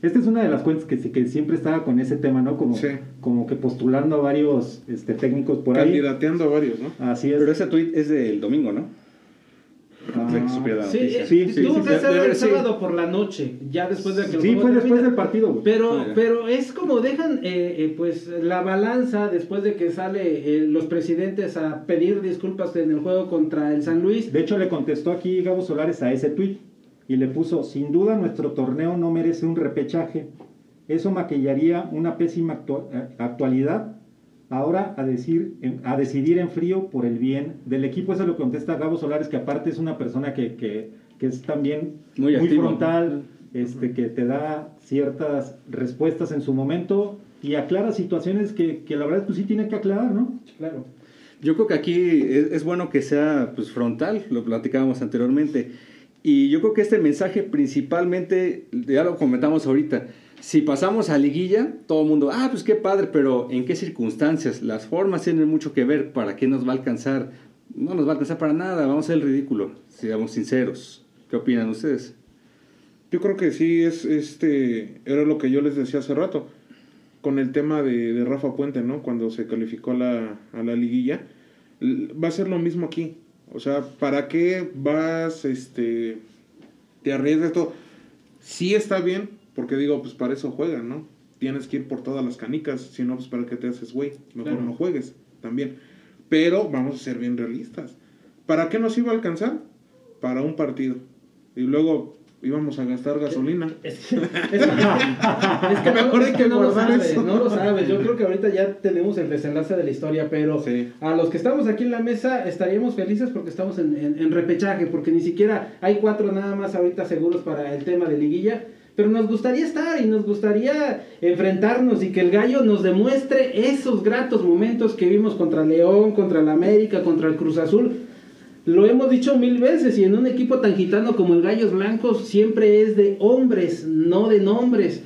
Esta es una de las cuentas que, siempre estaba con ese tema, ¿no? Como, Sí. como que postulando a varios este, técnicos por ahí. Candidateando a varios, ¿no? Así es. Pero ese tweet es del domingo, ¿no? Ah, de que supiera la Sí, noticia. eh, Sí, sí, tuvo sí, que debe- el sí. sábado por la noche, ya después de que Sí, fue después termina. del partido. güey. Pero, Ah, pero es como dejan eh, eh, pues la balanza después de que sale eh, los presidentes a pedir disculpas en el juego contra el San Luis. De hecho, le contestó aquí Gabo Solares a ese tuit y le puso, sin duda nuestro torneo no merece un repechaje. Eso maquillaría una pésima actua- eh, actualidad. Ahora a, decir, a decidir en frío por el bien del equipo. Eso lo contesta Gabo Solares, que aparte es una persona que, que- que es también Muy muy, activo. frontal, este, que te da ciertas respuestas en su momento y aclara situaciones que, que la verdad pues sí tiene que aclarar, ¿no? Claro. Yo creo que aquí es, es bueno que sea pues, frontal, lo platicábamos anteriormente. Y yo creo que este mensaje principalmente, ya lo comentamos ahorita, si pasamos a liguilla, todo el mundo, ah, pues qué padre, pero ¿en qué circunstancias? Las formas tienen mucho que ver, ¿para qué nos va a alcanzar? No nos va a alcanzar para nada, vamos a ser el ridículo, seamos sinceros. ¿Qué opinan ustedes? Yo creo que sí, es este era lo que yo les decía hace rato, con el tema de, de Rafa Puente, ¿no? Cuando se calificó a la, la liguilla. Va a ser lo mismo aquí. O sea, ¿para qué vas, este, te arriesgas todo? Sí está bien, porque digo, pues para eso juegan, ¿no? Tienes que ir por todas las canicas, si no, pues para qué te haces güey, mejor Claro. no juegues también. Pero vamos a ser bien realistas. ¿Para qué nos iba a alcanzar? Para un partido. Y luego íbamos a gastar gasolina. Es que, es que- es que Mejor hay es que que no lo sabes, eso. no lo sabes. Yo creo que ahorita ya tenemos el desenlace de la historia, pero Sí. a los que estamos aquí en la mesa estaríamos felices porque estamos en, en- en repechaje, porque ni siquiera hay cuatro nada más ahorita seguros para el tema de liguilla. Pero nos gustaría estar y nos gustaría enfrentarnos y que el gallo nos demuestre esos gratos momentos que vimos contra León, contra el América, contra el Cruz Azul. Lo hemos dicho mil veces y en un equipo tan gitano como el Gallos Blancos siempre es de hombres, no de nombres.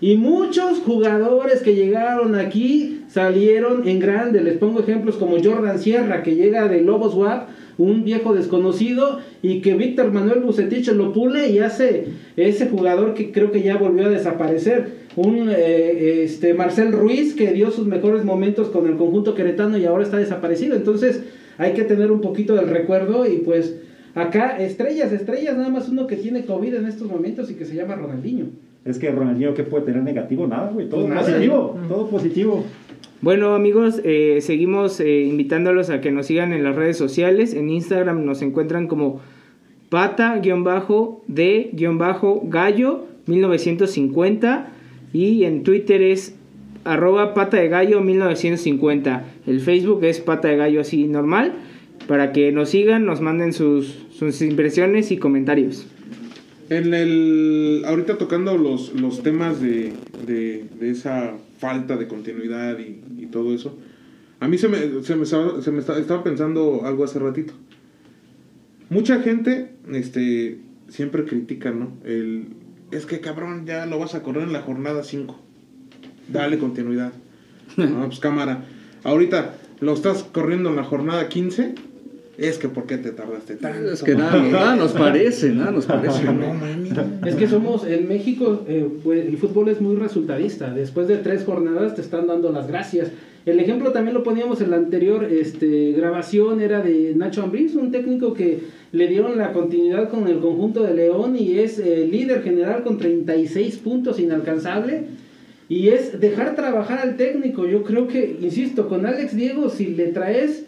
Y muchos jugadores que llegaron aquí salieron en grande. Les pongo ejemplos como Jordan Sierra, que llega de Lobos WAP, un viejo desconocido, y que Víctor Manuel Bucetich lo pule y hace ese jugador que creo que ya volvió a desaparecer. Un eh, este Marcel Ruiz que dio sus mejores momentos con el conjunto queretano y ahora está desaparecido. Entonces hay que tener un poquito del recuerdo y pues acá estrellas, estrellas, nada más uno que tiene COVID en estos momentos y que se llama Ronaldinho. Es que Ronaldinho, ¿qué puede tener negativo? Nada, güey. Todo Pues nada. positivo. Todo positivo. Bueno amigos, eh, seguimos eh, invitándolos a que nos sigan en las redes sociales. En Instagram nos encuentran como pata-de-gallo 1950 y en Twitter es arroba pata de gallo 1950. El Facebook es pata de gallo así normal. Para que nos sigan, nos manden sus, sus impresiones y comentarios. En el, ahorita tocando los, los temas de, de, de esa falta de continuidad y, y todo eso, a mí se me, se me, estaba, se me estaba, estaba pensando algo hace ratito. Mucha gente este, siempre critica, ¿no? El, es que cabrón, ya lo vas a correr en la jornada 5. Dale continuidad. No, pues cámara. Ahorita lo estás corriendo en la jornada 15. Es que ¿por qué te tardaste tanto? Es que nada, nada nos parece, nada nos parece. No, mami. Es que somos, en México, eh, pues, el fútbol es muy resultadista. Después de tres jornadas te están dando las gracias. El ejemplo también lo poníamos en la anterior este, grabación, era de Nacho Ambriz, un técnico que le dieron la continuidad con el conjunto de León y es eh, líder general con 36 puntos inalcanzable. Y es dejar trabajar al técnico. Yo creo que, insisto, con Alex Diego, si le traes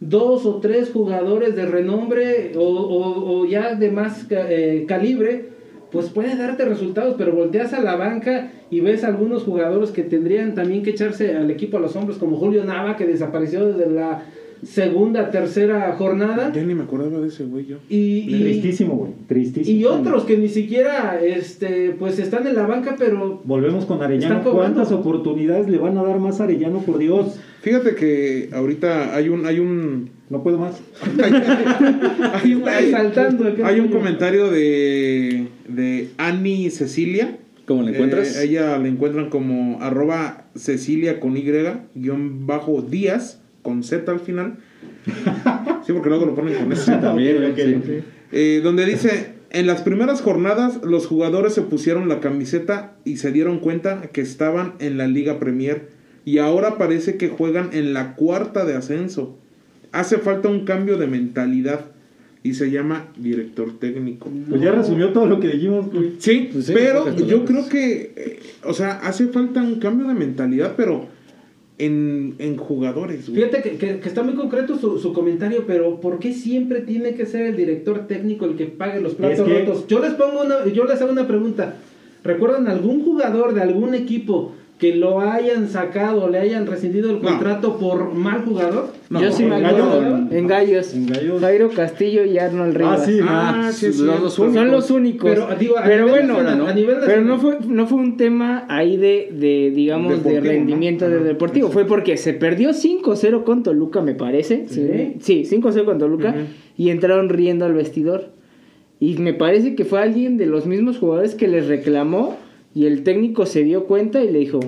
dos o tres jugadores de renombre o, o- o ya de más eh, calibre, pues puede darte resultados, pero volteas a la banca y ves algunos jugadores que tendrían también que echarse al equipo a los hombros, como Julio Nava, que desapareció desde la segunda, tercera jornada. Ya ni me acordaba de ese güey yo. Y, y- Tristísimo, güey. Tristísimo. y otros que ni siquiera este, pues están en la banca, pero Volvemos con Arellano. ¿Cuántas oportunidades le van a dar más a Arellano, por Dios? Fíjate que ahorita hay un, hay un, No puedo más. hay un, hay- saltando aquel hay un comentario de, de Annie Cecilia. ¿Cómo la encuentras? Eh, ella la encuentran como arroba Cecilia con Y, guion bajo Díaz, con Z al final. Sí, porque luego lo ponen con S. También, sí. Eh, donde dice, en las primeras jornadas los jugadores se pusieron la camiseta y se dieron cuenta que estaban en la Liga Premier y ahora parece que juegan en la cuarta de ascenso. Hace falta un cambio de mentalidad y se llama director técnico. Pues ya resumió todo lo que dijimos, güey. Sí, Pues sí, pero yo creo que, eh, o sea, hace falta un cambio de mentalidad, pero en, en jugadores. güey. Fíjate que, que- que está muy concreto su, su comentario, pero ¿por qué siempre tiene que ser el director técnico el que pague los platos Es que- rotos? Yo les pongo una, yo les hago una pregunta. ¿Recuerdan algún jugador de algún equipo que lo hayan sacado, le hayan rescindido el No. contrato por mal jugador? No, Yo sí me en acuerdo. Gallos. En Gallos. En Gallos. Jairo Castillo y Arnold Rivas. Ah, sí. Ah, sí, los sí, son- Son los únicos. Pero, digo, a Pero nivel bueno, nacional, ¿no? a nivel pero no fue, no fue un tema ahí de, de digamos, Deportivo, de rendimiento ¿no? de deportivo. Fue porque se perdió 5-0 con Toluca, me parece. Sí. Sí, 5-0 con Toluca. Y entraron riendo al vestidor. Y me parece que fue alguien de los mismos jugadores que les reclamó. Y el técnico se dio cuenta y le dijo: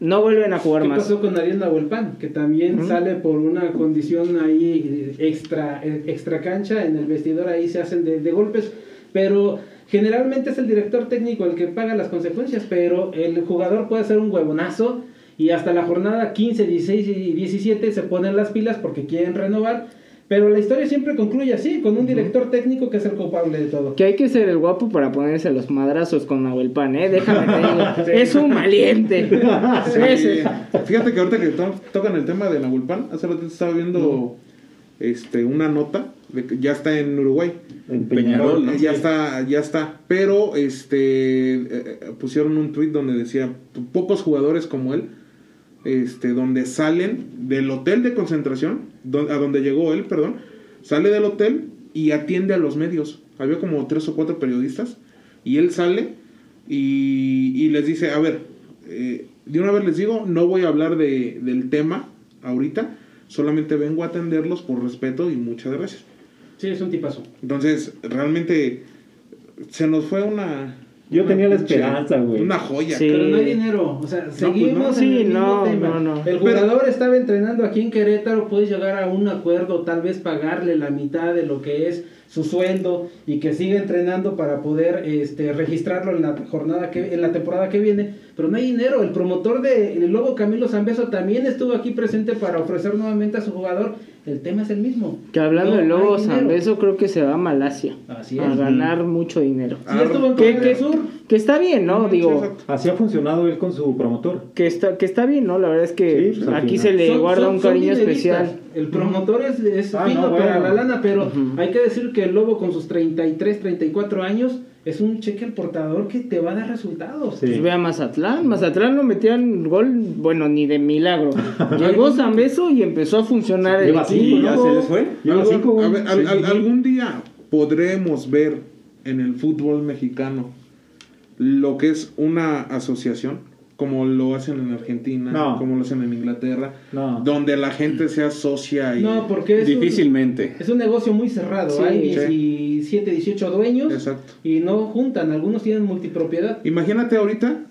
No vuelven a jugar ¿Qué más. pasó con Ariel Nahuelpan? Que también sale por una condición ahí eh, extra, eh, extra cancha, en el vestidor ahí se hacen de, de golpes, pero generalmente es el director técnico el que paga las consecuencias, pero el jugador puede ser un huevonazo y hasta la jornada 15, 16 y 17 se ponen las pilas porque quieren renovar, pero la historia siempre concluye así, con un director técnico que es el culpable de todo. Que hay que ser el guapo para ponerse los madrazos con Nahuel Pan, ¿eh? Déjame te digo. Es un valiente. Sí. Fíjate que ahorita que to- tocan el tema de Nahuelpan, hace rato estaba viendo este una nota de que ya está en Uruguay. En Peñarol, Peñarol, ¿no? Ya está, ya está. Pero este eh, eh, pusieron un tweet donde decía pocos jugadores como él, este, donde salen del hotel de concentración, a donde llegó él, perdón, sale del hotel y atiende a los medios. Había como tres o cuatro periodistas y él sale y, y les dice, a ver, eh, de una vez les digo, no voy a hablar de, del tema ahorita, solamente vengo a atenderlos por respeto y muchas gracias. Sí, es un tipazo. Entonces, realmente se nos fue una. Yo una tenía la esperanza, güey. Una joya. Sí. Pero no hay dinero, o sea, seguimos pues no. en el Sí, mismo no, tema. no, no. El jugador estaba entrenando aquí en Querétaro, puedes llegar a un acuerdo, tal vez pagarle la mitad de lo que es su sueldo y que siga entrenando para poder este, registrarlo en la jornada que en la temporada que viene, pero no hay dinero. El promotor de el Lobo Camilo Zambeso también estuvo aquí presente para ofrecer nuevamente a su jugador. El tema es el mismo. Que hablando No de Lobo. Zambeso, creo que se va a Malasia. Así A es. ganar mucho dinero. Sí, estuvo en ¿Qué- Corea qué- del Sur. Que está bien, ¿no? Sí, Digo. Así ha funcionado él con su promotor. que está, que está bien, ¿no? La verdad es que Sí, pues, aquí se le Son- guarda son- un cariño especial. El promotor es, es Ah, fino no, bueno. para la lana, pero hay que decir que el Lobo con sus 33, 34 años es un cheque al portador que te va a dar resultados. Sí. Pues ve a Mazatlán. Mazatlán no metían gol, bueno, ni de milagro. Llegó Zambeso y empezó a funcionar el Lleva equipo. cinco, ¿Y ya ¿no? se les fue? Lleva Algún- cinco, güey. a ver, al- Sí. al- algún día podremos ver en el fútbol mexicano lo que es una asociación, como lo hacen en Argentina, No. como lo hacen en Inglaterra, No. donde la gente sea socia y... No, porque es un, Difícilmente. es un negocio muy cerrado. Sí. Hay Sí. 17, 18 dueños Exacto. y no juntan. Algunos tienen multipropiedad. Imagínate ahorita,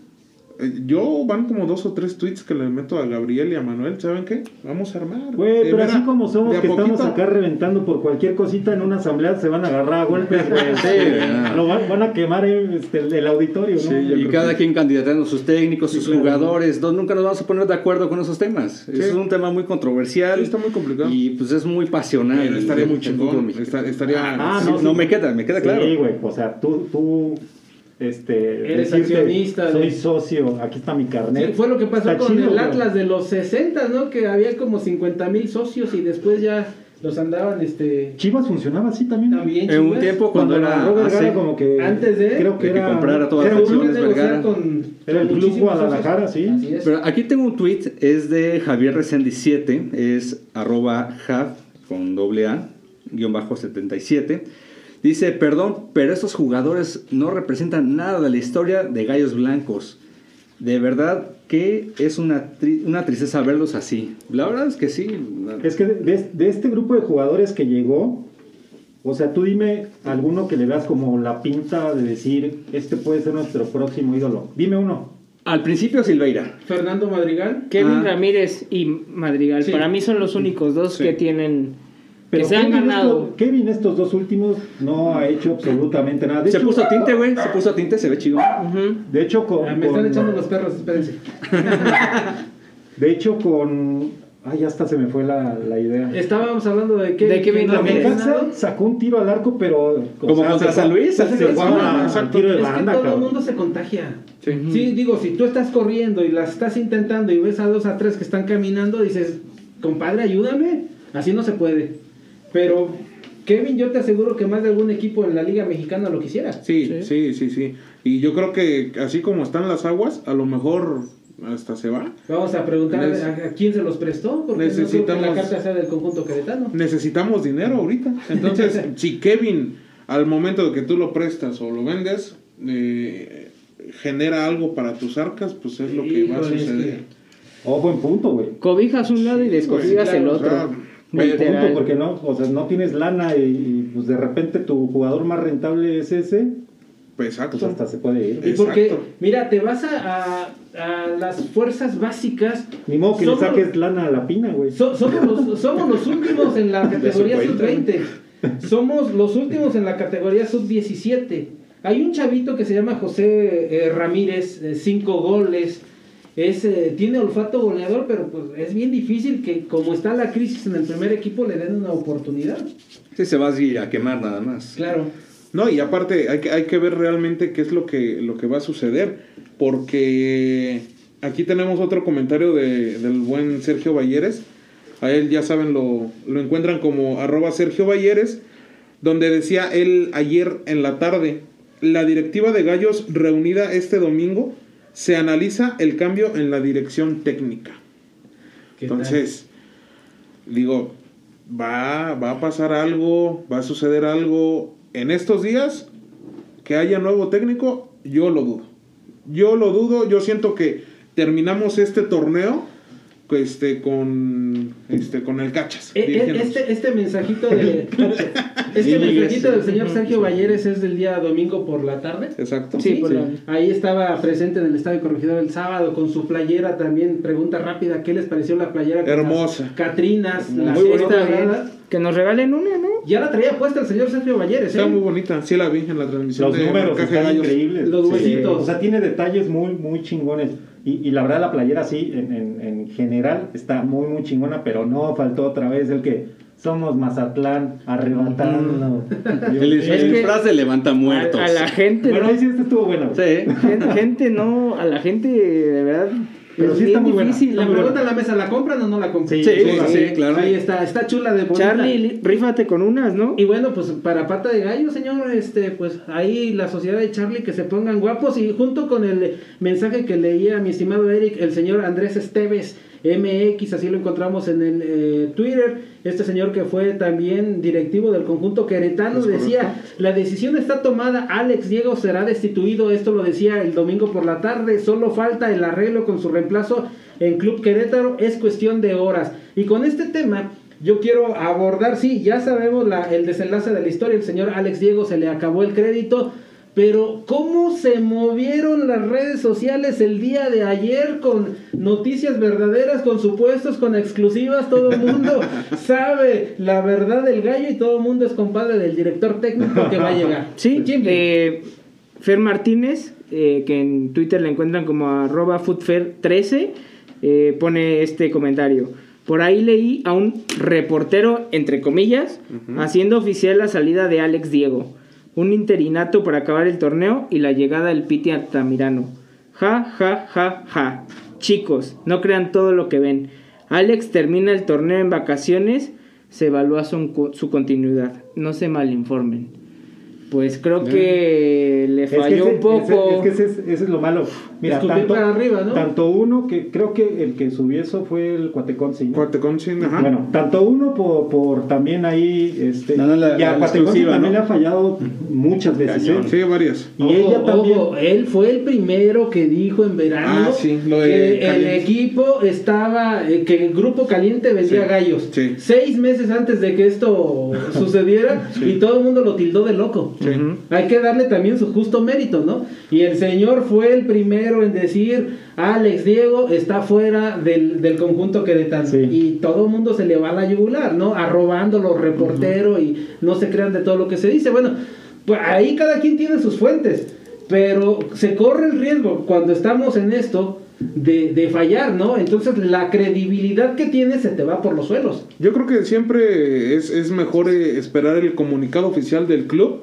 yo van como dos o tres tweets que le meto a Gabriel y a Manuel, ¿saben qué? Vamos a armar. Güey, pero así como somos que estamos acá reventando por cualquier cosita en una asamblea, se van a agarrar a golpes, güey. Sí. Lo van, van a quemar eh, este, el, auditorio, ¿no? Sí, Y cada que- quien candidatando sus técnicos, sus claro. jugadores. no- nunca nos vamos a poner de acuerdo con esos temas. Sí. Es un tema muy controversial. Sí, está muy complicado. Y pues es muy pasional. Pero estaría el- muy chingón. estaría... Ah, Sí, no, no, me queda, me queda claro. Sí, güey, o sea, tú, tú, este... Eres decirte, accionista de- Soy socio, aquí está mi carnet. Sí, fue lo que pasó Está con chido, el. Atlas de los 60, ¿no? Que había como 50 mil socios y después ya los andaban, este... Chivas funcionaba así también. En un tiempo cuando, Cuando era agarró Vergara hace- como que... Antes de- Creo que de que era... comprara todas era las acciones Vergara. con, Era el Club Guadalajara, sí. Pero aquí tengo un tweet, es de Javier Resendi 7, es arroba jav con doble A, guion bajo 77. Dice, perdón, pero estos jugadores no representan nada de la historia de Gallos Blancos. De verdad que es una, tri- una tristeza verlos así. La verdad es que sí. Es que de, de este grupo de jugadores que llegó, o sea, tú dime alguno que le veas como la pinta de decir, este puede ser nuestro próximo ídolo. Dime uno. Al principio Silveira. Fernando Madrigal. Kevin Ah. Ramírez y Madrigal, Sí. para mí son los únicos dos Sí. que tienen, Pero que se han Kevin ganado. Kevin estos dos últimos no ha hecho absolutamente nada. De Se hecho, puso tinte, güey. Se puso tinte, se ve chido. De hecho, con, Ah, me están echando los perros, espérense. de hecho con... Ay, ya hasta se me fue la, la idea. Estábamos hablando de Kevin, De Kevin no Ramírez. sacó un tiro al arco, pero... Como contra San Luis, Se, así se es. fue una- al tiro de es que banda, todo el mundo se contagia. Sí. digo, si tú estás corriendo y las estás intentando y ves a dos a tres que están caminando, dices, compadre, ayúdame. Así no se puede. Pero Kevin, yo te aseguro que más de algún equipo en la Liga Mexicana lo quisiera. Sí, sí, sí, sí. Y yo creo que así como están las aguas, a lo mejor hasta se va. Vamos a preguntar Neces- a, a quién se los prestó, porque no creo que la Necesitamos- carta sea del conjunto queretano. Necesitamos dinero ahorita. Entonces, si Kevin, al momento de que tú lo prestas o lo vendes, eh, genera algo para tus arcas, pues es lo que va a Híjole, es suceder. Oh, buen punto, güey. Cobijas un lado y descobijas el otro. o sea, Buen punto, porque no, o sea, no tienes lana y, y, pues de repente tu jugador más rentable es ese, Pues exacto. pues hasta se puede ir. Y porque, Exacto. mira, te vas a, a- a las fuerzas básicas. Ni modo que Somos- le saques lana a la pina, güey. So- somos, los, somos los últimos en la categoría su cuenta. sub-20. Somos los últimos en la categoría sub-17. Hay un chavito que se llama José eh, Ramírez, eh, cinco goles. Es, eh, tiene olfato goleador, pero pues es bien difícil que como está la crisis en el primer equipo le den una oportunidad. Sí, se va a ir a quemar nada más. Claro. No, y aparte hay que, hay que ver realmente qué es lo que, lo que va a suceder, porque aquí tenemos otro comentario de- del buen Sergio Balleres, a él ya saben, lo, lo encuentran como arroba Sergio Balleres, donde decía él ayer en la tarde, la directiva de Gallos reunida este domingo, se analiza el cambio en la dirección técnica. Entonces, digo, va, va a pasar algo, va a suceder algo en estos días que haya nuevo técnico, yo lo dudo. Yo lo dudo, yo siento que terminamos este torneo este, con, este, con el cachas. Eh, eh. Este, este mensajito de este mensajito del señor Sergio Balleres es del día domingo por la tarde. Exacto. Sí, por la- Ahí estaba presente en el Estadio Corregidor el sábado con su playera también. Pregunta rápida, ¿qué les pareció la playera? Hermosa. Catrinas, la Sí, cesta? Que nos regalen una, ¿no? Ya la traía puesta el señor Sergio Balleres, Está ¿eh? muy bonita, sí la vi en la transmisión Los de números están increíbles. Los huesitos. O sea, tiene detalles muy, muy chingones. Y, y la verdad, la playera sí, en, en- en general, está muy, muy chingona, pero no faltó otra vez el que somos Mazatlán, arrebatando. El, Es el que- disfraz de levanta muertos. A, a la gente, Bueno, ¿no? ahí sí este estuvo bueno. Sí. Gente, gente no, a la gente de verdad. Pero es sí está muy buena. difícil. La muy pregunta en la mesa, ¿la compran o no la compran? Sí, Sí, sí, sí, claro. Ahí está, está chula de bonita. Charlie, li- rífate con unas, ¿no? Y bueno, pues para pata de gallo, señor, este, pues ahí la sociedad de Charlie que se pongan guapos y junto con el mensaje que leía mi estimado Eric, el señor Andrés Esteves MX, así lo encontramos en el eh, Twitter, este señor que fue también directivo del conjunto queretano Es decía, la decisión está tomada, Alex Diego será destituido, esto lo decía el domingo por la tarde, solo falta el arreglo con su reemplazo en Club Querétaro, es cuestión de horas. Y con este tema yo quiero abordar, sí, ya sabemos la, el desenlace de la historia, el señor Alex Diego se le acabó el crédito, pero ¿cómo se movieron las redes sociales el día de ayer con noticias verdaderas, con supuestos, con exclusivas? Todo el mundo sabe la verdad del gallo y todo el mundo es compadre del director técnico que va a llegar. Sí, eh, Fer Martínez, eh, que en Twitter la encuentran como arroba foodfair13, eh, pone este comentario. Por ahí leí a un reportero, entre comillas, haciendo oficial la salida de Alex Diego, un interinato para acabar el torneo y la llegada del Piti Altamirano. Ja, ja, ja, ja. Chicos, no crean todo lo que ven. Alex termina el torneo en vacaciones, se evalúa su, su continuidad. No se malinformen. Pues creo que le Es que falló ese- un poco. ese- es que ese, es- ese es lo malo. Mira, tanto, para arriba, ¿no? tanto uno que creo que el que subió eso fue el Cuateconsi, ¿no? Ajá. Bueno, tanto uno por, por también ahí, este, No, no, la- y a la Cuateconsi exclusiva, también ¿no? le ha fallado muchas veces. ¿eh? Sí, varias. Y Ojo, ella también. ojo, él fue el primero que dijo en verano Ah, sí, lo de que el equipo estaba, eh, que el grupo caliente vendía Sí, gallos. sí. Seis meses antes de que esto sucediera y todo el mundo lo tildó de loco. Hay que darle también su justo mérito, ¿no? Y el señor fue el primero en decir, Alex Diego está fuera del, del conjunto queretano. Sí. Y todo el mundo se le va a la yugular, ¿no? Arrobando los reporteros y no se crean de todo lo que se dice. Bueno, pues ahí cada quien tiene sus fuentes. Pero se corre el riesgo cuando estamos en esto de, de fallar, ¿no? Entonces la credibilidad que tienes se te va por los suelos. Yo creo que siempre es, es mejor eh, esperar el comunicado oficial del club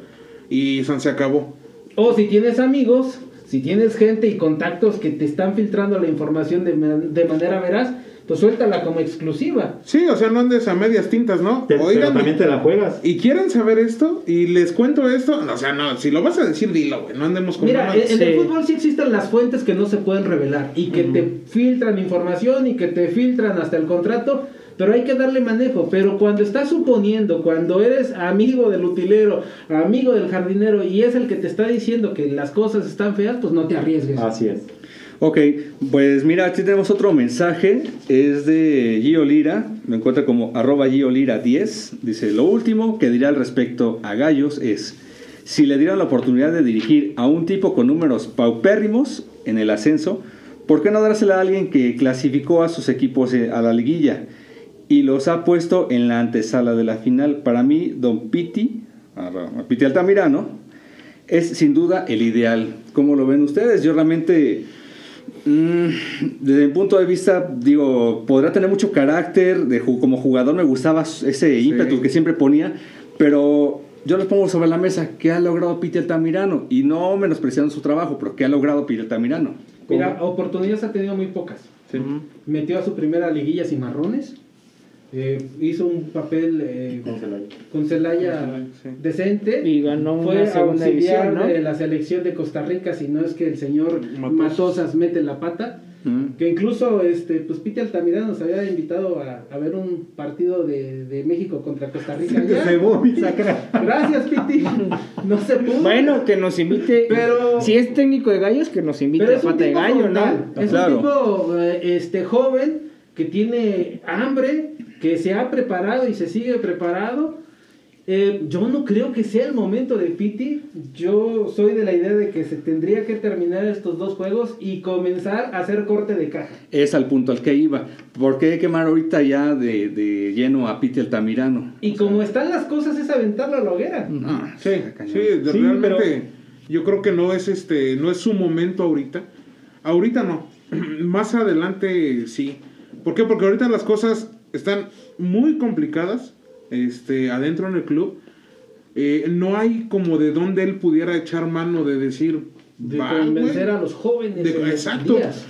y san- se acabó. O si tienes amigos, si tienes gente y contactos que te están filtrando la información de, ma- de manera veraz, pues suéltala como exclusiva. Sí, o sea, no andes a medias tintas, ¿no? Te- pero Oigan, también te la juegas. y quieren saber esto y les cuento esto, no, o sea, no, si lo vas a decir, dilo, güey, no andemos con Mira, en, en el fútbol sí existen las fuentes que no se pueden revelar y que te filtran información y que te filtran hasta el contrato, pero hay que darle manejo. Pero cuando estás suponiendo, cuando eres amigo del utilero, amigo del jardinero y es el que te está diciendo que las cosas están feas, pues no te arriesgues. Así es. Ok, pues mira, aquí tenemos otro mensaje, es de Gio Lira, me encuentra como arroba Gio Lira 10, dice, lo último que diré al respecto a Gallos es, si le dieran la oportunidad de dirigir a un tipo con números paupérrimos en el ascenso, ¿por qué no dársela a alguien que clasificó a sus equipos eh, a la liguilla y los ha puesto en la antesala de la final? Para mí, Don Piti, arroba Piti Altamirano, es sin duda el ideal. ¿Cómo lo ven ustedes? Yo realmente... Mm, desde mi punto de vista, digo, podrá tener mucho carácter, de como jugador me gustaba ese ímpetu que siempre ponía, pero yo les pongo sobre la mesa, ¿qué ha logrado Peter Altamirano? Y no menospreciando su trabajo, pero ¿qué ha logrado Peter Altamirano? Mira, oportunidades ha tenido muy pocas. Metió a su primera liguilla sin marrones. Eh, hizo un papel eh, Con Celaya. con Celaya Sí. decente. Y ganó Fue una segunda auxiliar división, ¿no? de la selección de Costa Rica, si no es que el señor Matosas. Matosas mete la pata. Mm. Que incluso este, pues Piti Altamirano nos había invitado a, a ver un partido de, de México contra Costa Rica. Cebó. Gracias, Piti. No se pudo. Bueno, que nos invite. Pero- Si es técnico de gallos, que nos invite a pata de tipo gallo, frontal. ¿no? Es Claro. un tipo eh, este, joven que tiene hambre, que se ha preparado y se sigue preparado. Eh, yo no creo que sea el momento de Piti. Yo soy de la idea de que se tendría que terminar estos dos juegos y comenzar a hacer corte de caja. Es al punto al que iba. ¿Por qué quemar ahorita ya de, de lleno a Peter Altamirano? Y como están las cosas es aventarlo a la hoguera. Ah, Sí, sí, realmente pero- yo creo que no es este, no es su momento ahorita. Ahorita no. Más adelante sí. ¿Por qué? Porque ahorita las cosas están muy complicadas este, adentro en el club, eh, no hay como de dónde él pudiera echar mano de decir, De "Va, convencer güey". a los jóvenes. De- exacto. días.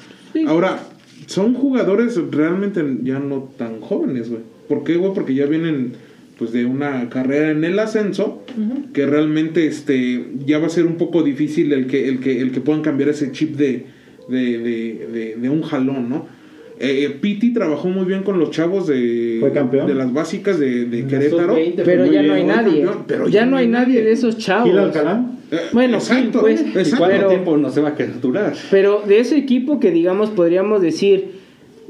Ahora, son jugadores realmente ya no tan jóvenes, güey. ¿Por qué, güey? Porque ya vienen pues de una carrera en el ascenso que realmente este ya va a ser un poco difícil el que el que el que puedan cambiar ese chip de de, de, de- de un jalón, ¿no? Eh, eh, Piti trabajó muy bien con los chavos de, Fue campeón. de las básicas de, de En la Querétaro. sub-20 fue Pero ya no hay nadie. campeón, pero ya no hay nadie de esos chavos. Gil Alcalá. Eh, Bueno, exacto, sí, pues, ¿Y exacto. cuánto Pero- tiempo no se va a quedar durar? Pero de ese equipo que digamos podríamos decir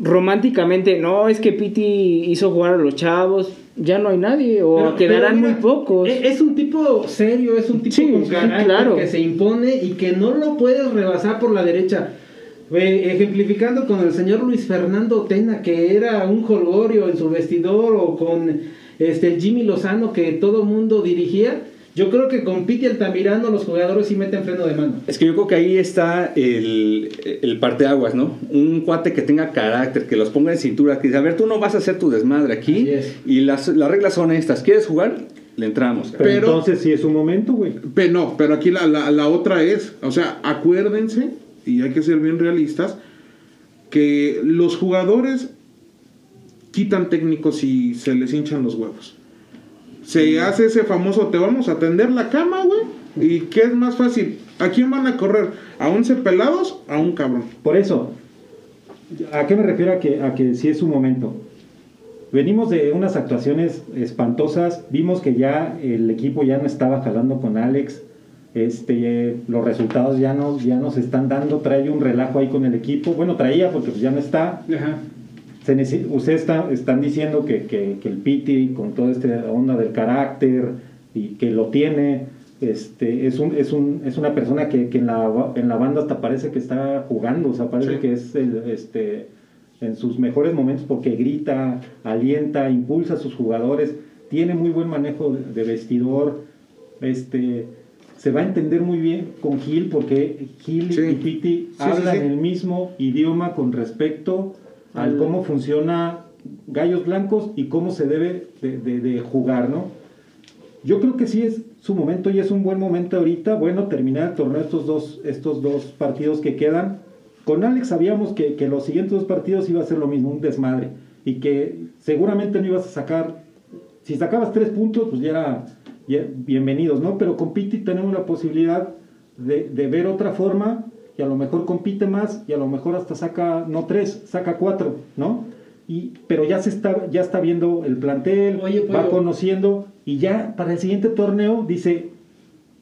románticamente, no, es que Piti hizo jugar a los chavos, ya no hay nadie o Pero- quedarán pero mira, muy pocos. e- Es un tipo serio, es un tipo Sí, con sí, carácter claro. que se impone y que no lo puedes rebasar por la derecha. Ejemplificando con el señor Luis Fernando Tena, que era un jolgorio en su vestidor, o con este Jimmy Lozano, que todo mundo dirigía. Yo creo que con Piti Altamirano los jugadores sí meten freno de mano. Es que yo creo que ahí está el, el parteaguas, ¿no? Un cuate que tenga carácter, que los ponga en cintura, que dice, a ver, tú no vas a hacer tu desmadre aquí. Y las, las reglas son estas. ¿Quieres jugar? Le entramos. Pero, Pero- entonces sí es un momento, güey. Pero no, pero aquí la, la, la otra es, o sea, acuérdense, y hay que ser bien realistas, que los jugadores quitan técnicos y se les hinchan los huevos. Se hace ese famoso, te vamos a tender la cama, güey. ¿Y qué es más fácil? ¿A quién van a correr? ¿A 11 pelados? A un cabrón. Por eso, ¿a qué me refiero a que, a que sí es un momento? Venimos de unas actuaciones espantosas, vimos que ya el equipo ya no estaba jalando con Alex, este, los resultados ya no, ya no se están dando, trae un relajo ahí con el equipo, bueno, traía porque pues ya no está, Ajá. se necesi- ustedes está- están diciendo que, que- que el Piti con toda esta onda del carácter y que lo tiene, este, es, un, es, un, es una persona que, que en, la, en la banda hasta parece que está jugando, o sea, parece Sí. que es el, este, en sus mejores momentos porque grita, alienta, impulsa a sus jugadores, tiene muy buen manejo de, de vestidor, este, se va a entender muy bien con Gil porque Gil Sí. y Piti Sí, hablan sí. el mismo idioma con respecto al Al- cómo funciona Gallos Blancos y cómo se debe de, de- de jugar, ¿no? Yo creo que sí es su momento y es un buen momento ahorita, bueno, terminar el torneo estos dos, estos dos partidos que quedan. Con Alex sabíamos que, que los siguientes dos partidos iba a ser lo mismo, un desmadre, y que seguramente no ibas a sacar, si sacabas tres puntos, pues ya era bienvenidos, ¿no? Pero con Piti tenemos la posibilidad de, de ver otra forma y a lo mejor compite más y a lo mejor hasta saca, no tres, saca cuatro, ¿no? Y, pero ya se está, ya está viendo el plantel, Oye, va conociendo y ya para el siguiente torneo dice,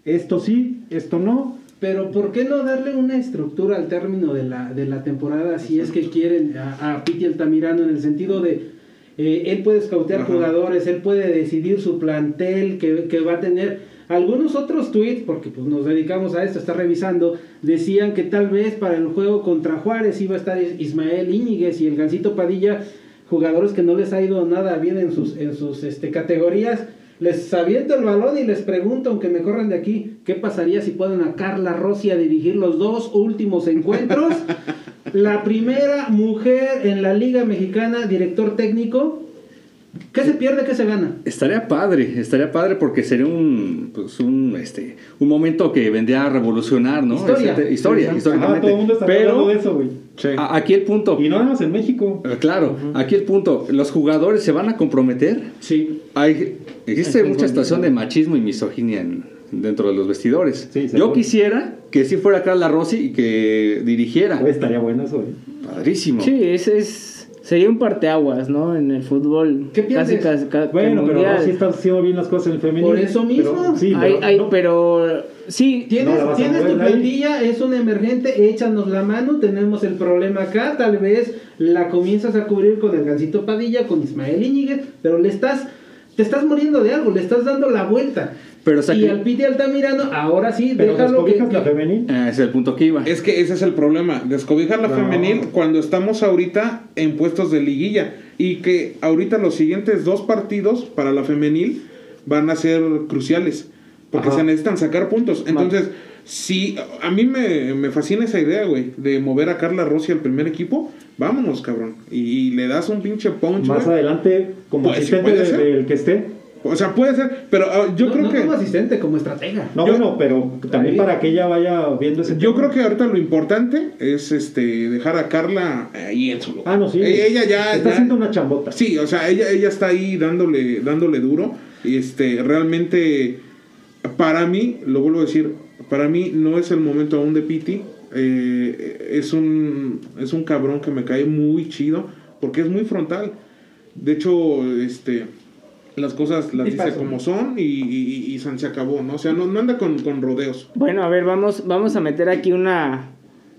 esto sí, esto no, Pero ¿por qué no darle una estructura al término de la, de la temporada si es que quieren a, a Piti Altamirano en el sentido de eh, él puede escautear Ajá. jugadores, él puede decidir su plantel que, que va a tener. Algunos otros tweets, porque pues nos dedicamos a esto, está revisando, decían que tal vez para el juego contra Juárez iba a estar Is- Ismael Íñiguez y el Gancito Padilla, jugadores que no les ha ido nada bien en sus, en sus este, categorías. Les aviento el balón y les pregunto, aunque me corran de aquí, ¿qué pasaría si ponen a Carla Rossi a dirigir los dos últimos encuentros? la primera mujer en la Liga Mexicana, director técnico. ¿Qué se pierde, qué se gana? Estaría padre, estaría padre porque sería un, pues un, este, un momento que vendría a revolucionar, ¿no? Historia. Este, historia, históricamente. todo el mundo está Pero hablando de eso, güey. a- aquí el punto, Y no nada más en México. eh, claro, aquí el punto, los jugadores se van a comprometer. Sí. Hay, existe Hay mucha situación de machismo y misoginia en- dentro de los vestidores. Sí, Yo quisiera que sí fuera Carla Rossi y que dirigiera. Güey, estaría bueno eso, güey. Padrísimo. Sí, ese es sería un parteaguas, ¿no? En el fútbol. ¿Qué casi, Bueno, pero sí está haciendo bien las cosas en el femenino. Por eso mismo. Pero, sí, Hay- pero, hay- no, pero sí, Tienes, No tienes tu plantilla, es un emergente, échanos la mano, tenemos el problema acá, tal vez la comienzas a cubrir con el Gancito Padilla, con Ismael Íñiguez, pero le estás, te estás muriendo de algo, le estás dando la vuelta. Pero, o sea, y que- al Piti Altamirano, ahora sí, pero déjalo que, descobijas la femenil. Eh, ese es el punto que iba. Es que ese es el problema, descobijar la No. femenil cuando estamos ahorita en puestos de liguilla y que ahorita los siguientes dos partidos para la femenil van a ser cruciales porque Ajá. se necesitan sacar puntos. Entonces, si a mí me, me fascina esa idea, güey, de mover a Carla Rossi al primer equipo, vámonos, cabrón. Y, le das un pinche punch, Más güey. adelante, como Pues sí, asistente de- del que esté. O sea, puede ser, pero ah, yo No- creo no que... como asistente, como estratega. No, Yo- bueno, pero también Ahí. para que ella vaya viendo ese Yo tema. creo que ahorita lo importante es este dejar a Carla ahí en su lugar. Ah, no, sí. Ella, ella ya Está ya- haciendo una chambota. Sí, o sea, ella, ella está ahí dándole, dándole duro. Y este, realmente, para mí, lo vuelvo a decir, para mí no es el momento aún de Piti. Eh, es un es un cabrón que me cae muy chido porque es muy frontal. De hecho, este las cosas las Y dice como son y, y, y san- se acabó, ¿no? O sea, no, no anda con, con rodeos. Bueno, a ver, vamos, vamos a meter aquí una,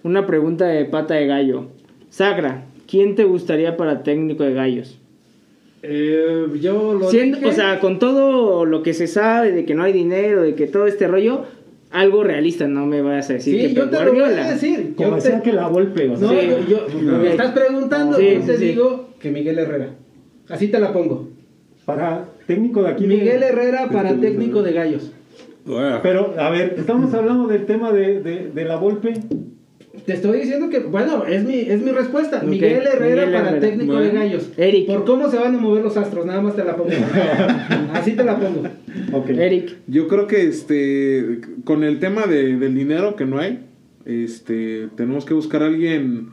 una pregunta de pata de gallo. Sagra, ¿quién te gustaría para técnico de gallos? Eh, yo lo Siendo- dije. o sea, con todo lo que se sabe de que no hay dinero, de que todo este rollo, algo realista, no me vayas a decir sí, que yo te lo voy a decir. Como te- que la golpe, o sea. No, Sí. yo, yo- me estás preguntando, Sí, yo te digo que Miguel Herrera. Así te la pongo. Para técnico de aquí. de- Miguel Herrera de para técnico de gallos. Bueno, Pero, a ver, estamos hablando del tema de, de, de la golpe. Te estoy diciendo que, bueno, es mi, es mi respuesta. Miguel Herrera Miguel para Herrera. técnico de gallos. Eric. Por cómo se van a mover los astros, nada más te la pongo. Así te la pongo. Ok. Eric, Yo creo que este con el tema de- del dinero que no hay, este tenemos que buscar a alguien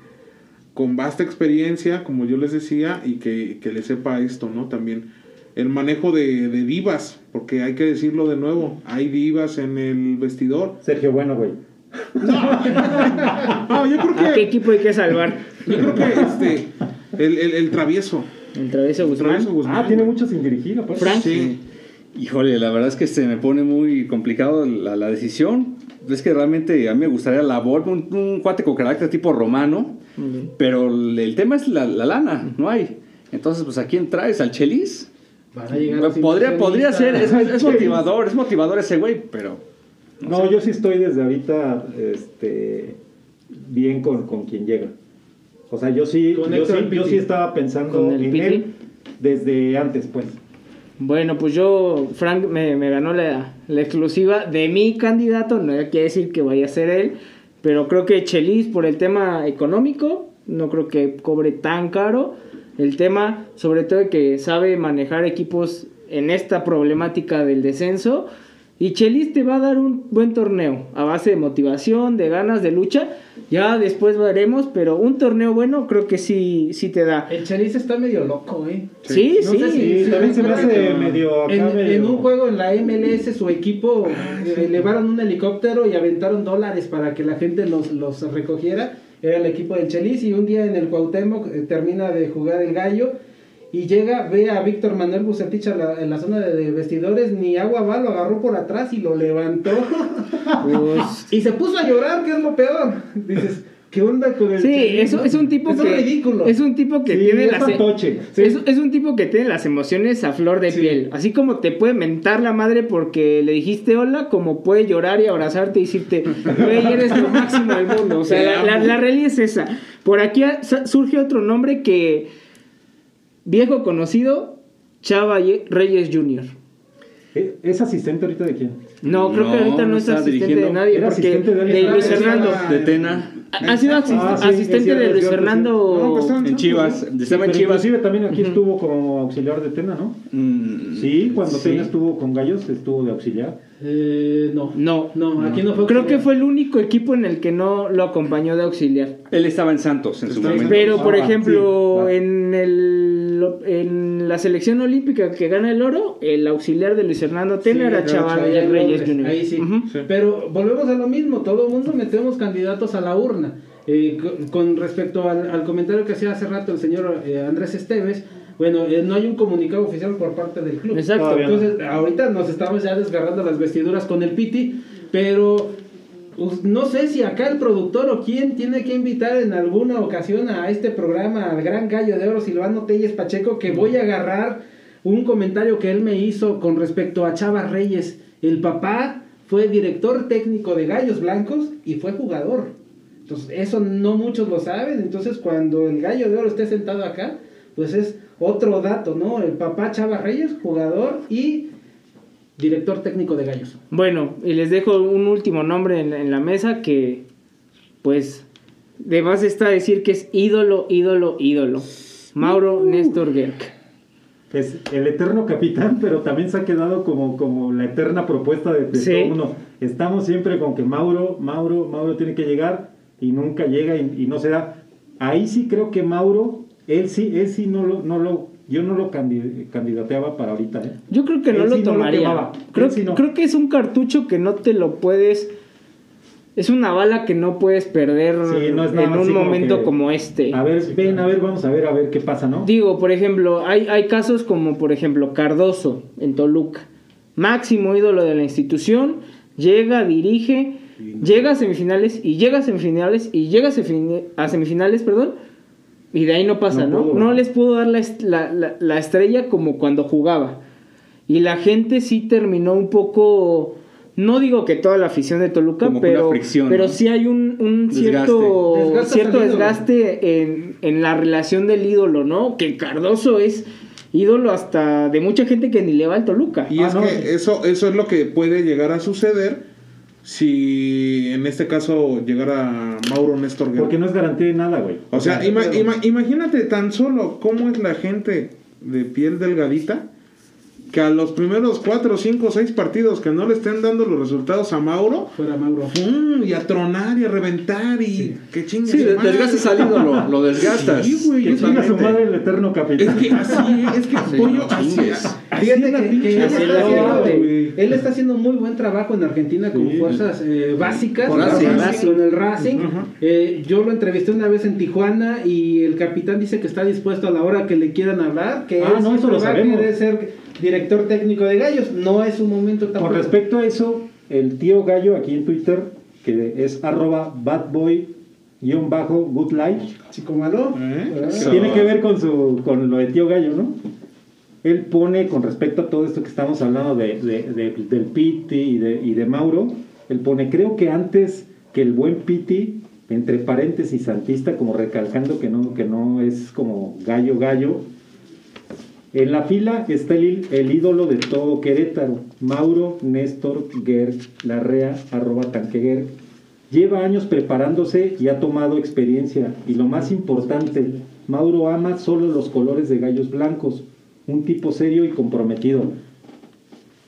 con vasta experiencia, como yo les decía, y que, que le sepa esto, ¿no? También el manejo de, de divas, porque hay que decirlo de nuevo, hay divas en el vestidor. Sergio Bueno, güey. No, yo creo ¿a qué que, equipo hay que salvar? yo creo que este, el, el- el travieso. El travieso Guzmán. Travieso Guzmán. Ah, tiene mucho sin dirigir, aparte. Frank. Sí. Híjole, la verdad es que se me pone muy complicado la, la decisión. Es que realmente a mí me gustaría la Volpe, un, un cuate con carácter tipo romano, pero el, el tema es la, la lana, no hay. Entonces, pues ¿a quién traes? ¿Al Chelis? Van a llegar los Podría, podría ser, es motivador, es motivador ese güey, pero... No, yo sí estoy desde ahorita este, bien con, con quien llega. O sea, yo sí, yo sí, yo sí estaba pensando ¿Con el en Piti? él desde antes, pues. Bueno, pues yo, Frank me, me ganó la, la exclusiva de mi candidato, no quiere decir que vaya a ser él, pero creo que Chelis por el tema económico, no creo que cobre tan caro. El tema, sobre todo, de que sabe manejar equipos en esta problemática del descenso. Y Chelis te va a dar un buen torneo a base de motivación, de ganas, de lucha. Ya después veremos, pero un torneo bueno creo que sí, sí te da. El Chelis está medio loco, ¿eh? Sí, No sí. sé si- Sí, también se me hace medio acá, En, en medio- un juego en la MLS su equipo eh, elevaron un helicóptero y aventaron dólares para que la gente los, los recogiera. Era el equipo del Chelis y un día en el Cuauhtémoc eh, termina de jugar el gallo y llega, ve a Víctor Manuel Bucetich la- en la zona de, de vestidores, ni agua va, lo agarró por atrás y lo levantó. Pues, y se puso a llorar, que es lo peor. Dices, ¿qué onda con el Sí, Chelis, es, es un tipo Es que ridículo. es un tipo que Sí, tiene es las e- fantoche. es, es un tipo que tiene las emociones a flor de Sí. piel, así como te puede mentar la madre porque le dijiste hola, como puede llorar y abrazarte y decirte, güey, eres lo máximo del mundo. O sea, la, la- realidad es esa. Por aquí surge otro nombre que viejo conocido, Chava Ye- Reyes Jr. ¿Eh? ¿Es asistente ahorita de quién? No, creo que ahorita no, es asistente de nadie Era porque asistente de. Luis Fernando. De Tena, Ha ha sido asist- Ah, sí, asistente cierto, de Luis. Fernando. No, pues en Chivas, Sí, estaba en Chivas. Inclusive también aquí estuvo como auxiliar de Tena, ¿no? Mm, Sí, cuando sí. Tena estuvo con Gallos, estuvo de auxiliar. Eh, no. No, No, aquí no fue. Creo que fue el único equipo en el que no lo acompañó de auxiliar. Él estaba en Santos en su en momento. Pero, por Ah, ejemplo, sí, en, el, en la selección olímpica que gana el oro, el auxiliar de Luis Fernando Tena Sí, era Chaval Reyes López, Jr. Ahí sí. Ujú. Sí. Pero volvemos a lo mismo, todo el mundo metemos candidatos a la urna. Eh, co- con respecto al, al comentario que hacía hace rato el señor eh, Andrés Esteves, bueno, eh, no hay un comunicado oficial por parte del club. Exacto. Todavía no. Entonces, ahorita nos estamos ya desgarrando las vestiduras con el Piti, pero pues, no sé si acá el productor o quién tiene que invitar en alguna ocasión a este programa al gran gallo de oro Silvano Telles Pacheco que voy a agarrar un comentario que él me hizo con respecto a Chava Reyes. El papá fue director técnico de Gallos Blancos y fue jugador. Entonces, eso no muchos lo saben. Entonces, cuando el gallo de oro esté sentado acá, pues es otro dato, ¿no? El papá Chava Reyes, jugador y director técnico de Gallos. Bueno, y les dejo un último nombre en, en la mesa que, pues, de más está decir que es ídolo, ídolo, ídolo. Mauro Néstor Gerg. es el eterno capitán, pero también se ha quedado como, como la eterna propuesta de, de Sí. todo uno. Estamos siempre con que Mauro, Mauro, Mauro tiene que llegar y nunca llega y, y no se da. Ahí sí creo que Mauro, él sí, él sí no lo, no lo, yo no lo candi- candidateaba para ahorita. ¿eh? Yo creo que no lo sí no lo tomaría. creo, sí que- no. creo que es un cartucho que no te lo puedes. Es una bala que no puedes perder Sí, no en un como momento que- como este. A ver, ven, a ver, vamos a ver, a ver qué pasa, ¿no? Digo, por ejemplo, hay, hay casos como, por ejemplo, Cardoso en Toluca. Máximo ídolo de la institución, llega, dirige, llega a semifinales y llega a semifinales y llega a semifinales, perdón, y de ahí no pasa, No ¿no? pudo. No les pudo dar la, est- la- la- la estrella como cuando jugaba. Y la gente sí terminó un poco... No digo que toda la afición de Toluca, Como pero, fricción, pero ¿no? sí hay un, un Desgaste. cierto, Desgastas cierto desgaste en, en la relación del ídolo, ¿no? Que Cardoso es ídolo hasta de mucha gente que ni le va al Toluca. Y Ah, es no. que eso, eso es lo que puede llegar a suceder si en este caso llegara Mauro Néstor Guerra. Porque no es garantía de nada, güey. O sea, ima- ima- imagínate tan solo cómo es la gente de piel delgadita que a los primeros cuatro, cinco, seis partidos que no le estén dando los resultados a Mauro, Fuera Mauro. y a tronar y a reventar y que Sí, de- madre. desgastas al ídolo, lo desgastas. Sí, güey, que chinga su madre el eterno Es capitán. que así es, es que Sí, pollo así, Fíjate es que, que él, así está lo haciendo, hago, güey. él está haciendo muy buen trabajo en Argentina con Sí. fuerzas eh, básicas, Con con, Racing. Racing, con el Racing. Ujú. Eh, yo lo entrevisté una vez en Tijuana y el capitán dice que está dispuesto a la hora que le quieran hablar, que Ah, él no, eso lo va a sabemos. querer ser director técnico de Gallos. No es un momento tampoco. Con respecto a eso, el tío Gallo aquí en Twitter, que es arroba badboy-good life, Chico malo. ¿Eh? Sí. tiene que ver con su con lo de tío Gallo, ¿no? Él pone con respecto a todo esto que estamos hablando de, de- de- del Piti y de, y de Mauro, él pone, creo que antes que el buen Piti, entre paréntesis santista, como recalcando que no, que no es como gallo gallo, en la fila está el, el ídolo de todo Querétaro, Mauro Néstor Gerg Larrea, arroba tanqueguer. Lleva años preparándose y ha tomado experiencia. Y lo más importante, Mauro ama solo los colores de gallos blancos. Un tipo serio y comprometido.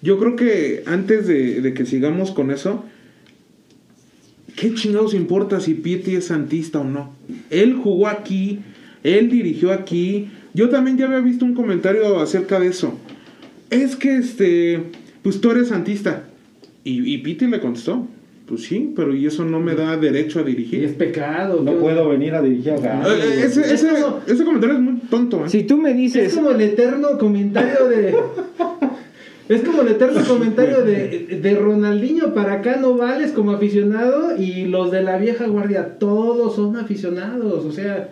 Yo creo que antes de, que sigamos con eso, ¿qué chingados importa si Pitti es santista o no? Él jugó aquí, él dirigió aquí. Yo también ya había visto un comentario acerca de eso. Es que este, pues tú eres santista. Y, y Pitti le contestó, pues sí, pero y eso no me da derecho a Y es dirigir. pecado. No puedo venir a dirigir a Eh, ese, Es ese- como- ese comentario es muy tonto, ¿eh? Si tú me Es dices, como el eterno comentario de. Es como el eterno comentario de, de Ronaldinho para acá no vales como aficionado y los de la vieja guardia todos son aficionados. O sea,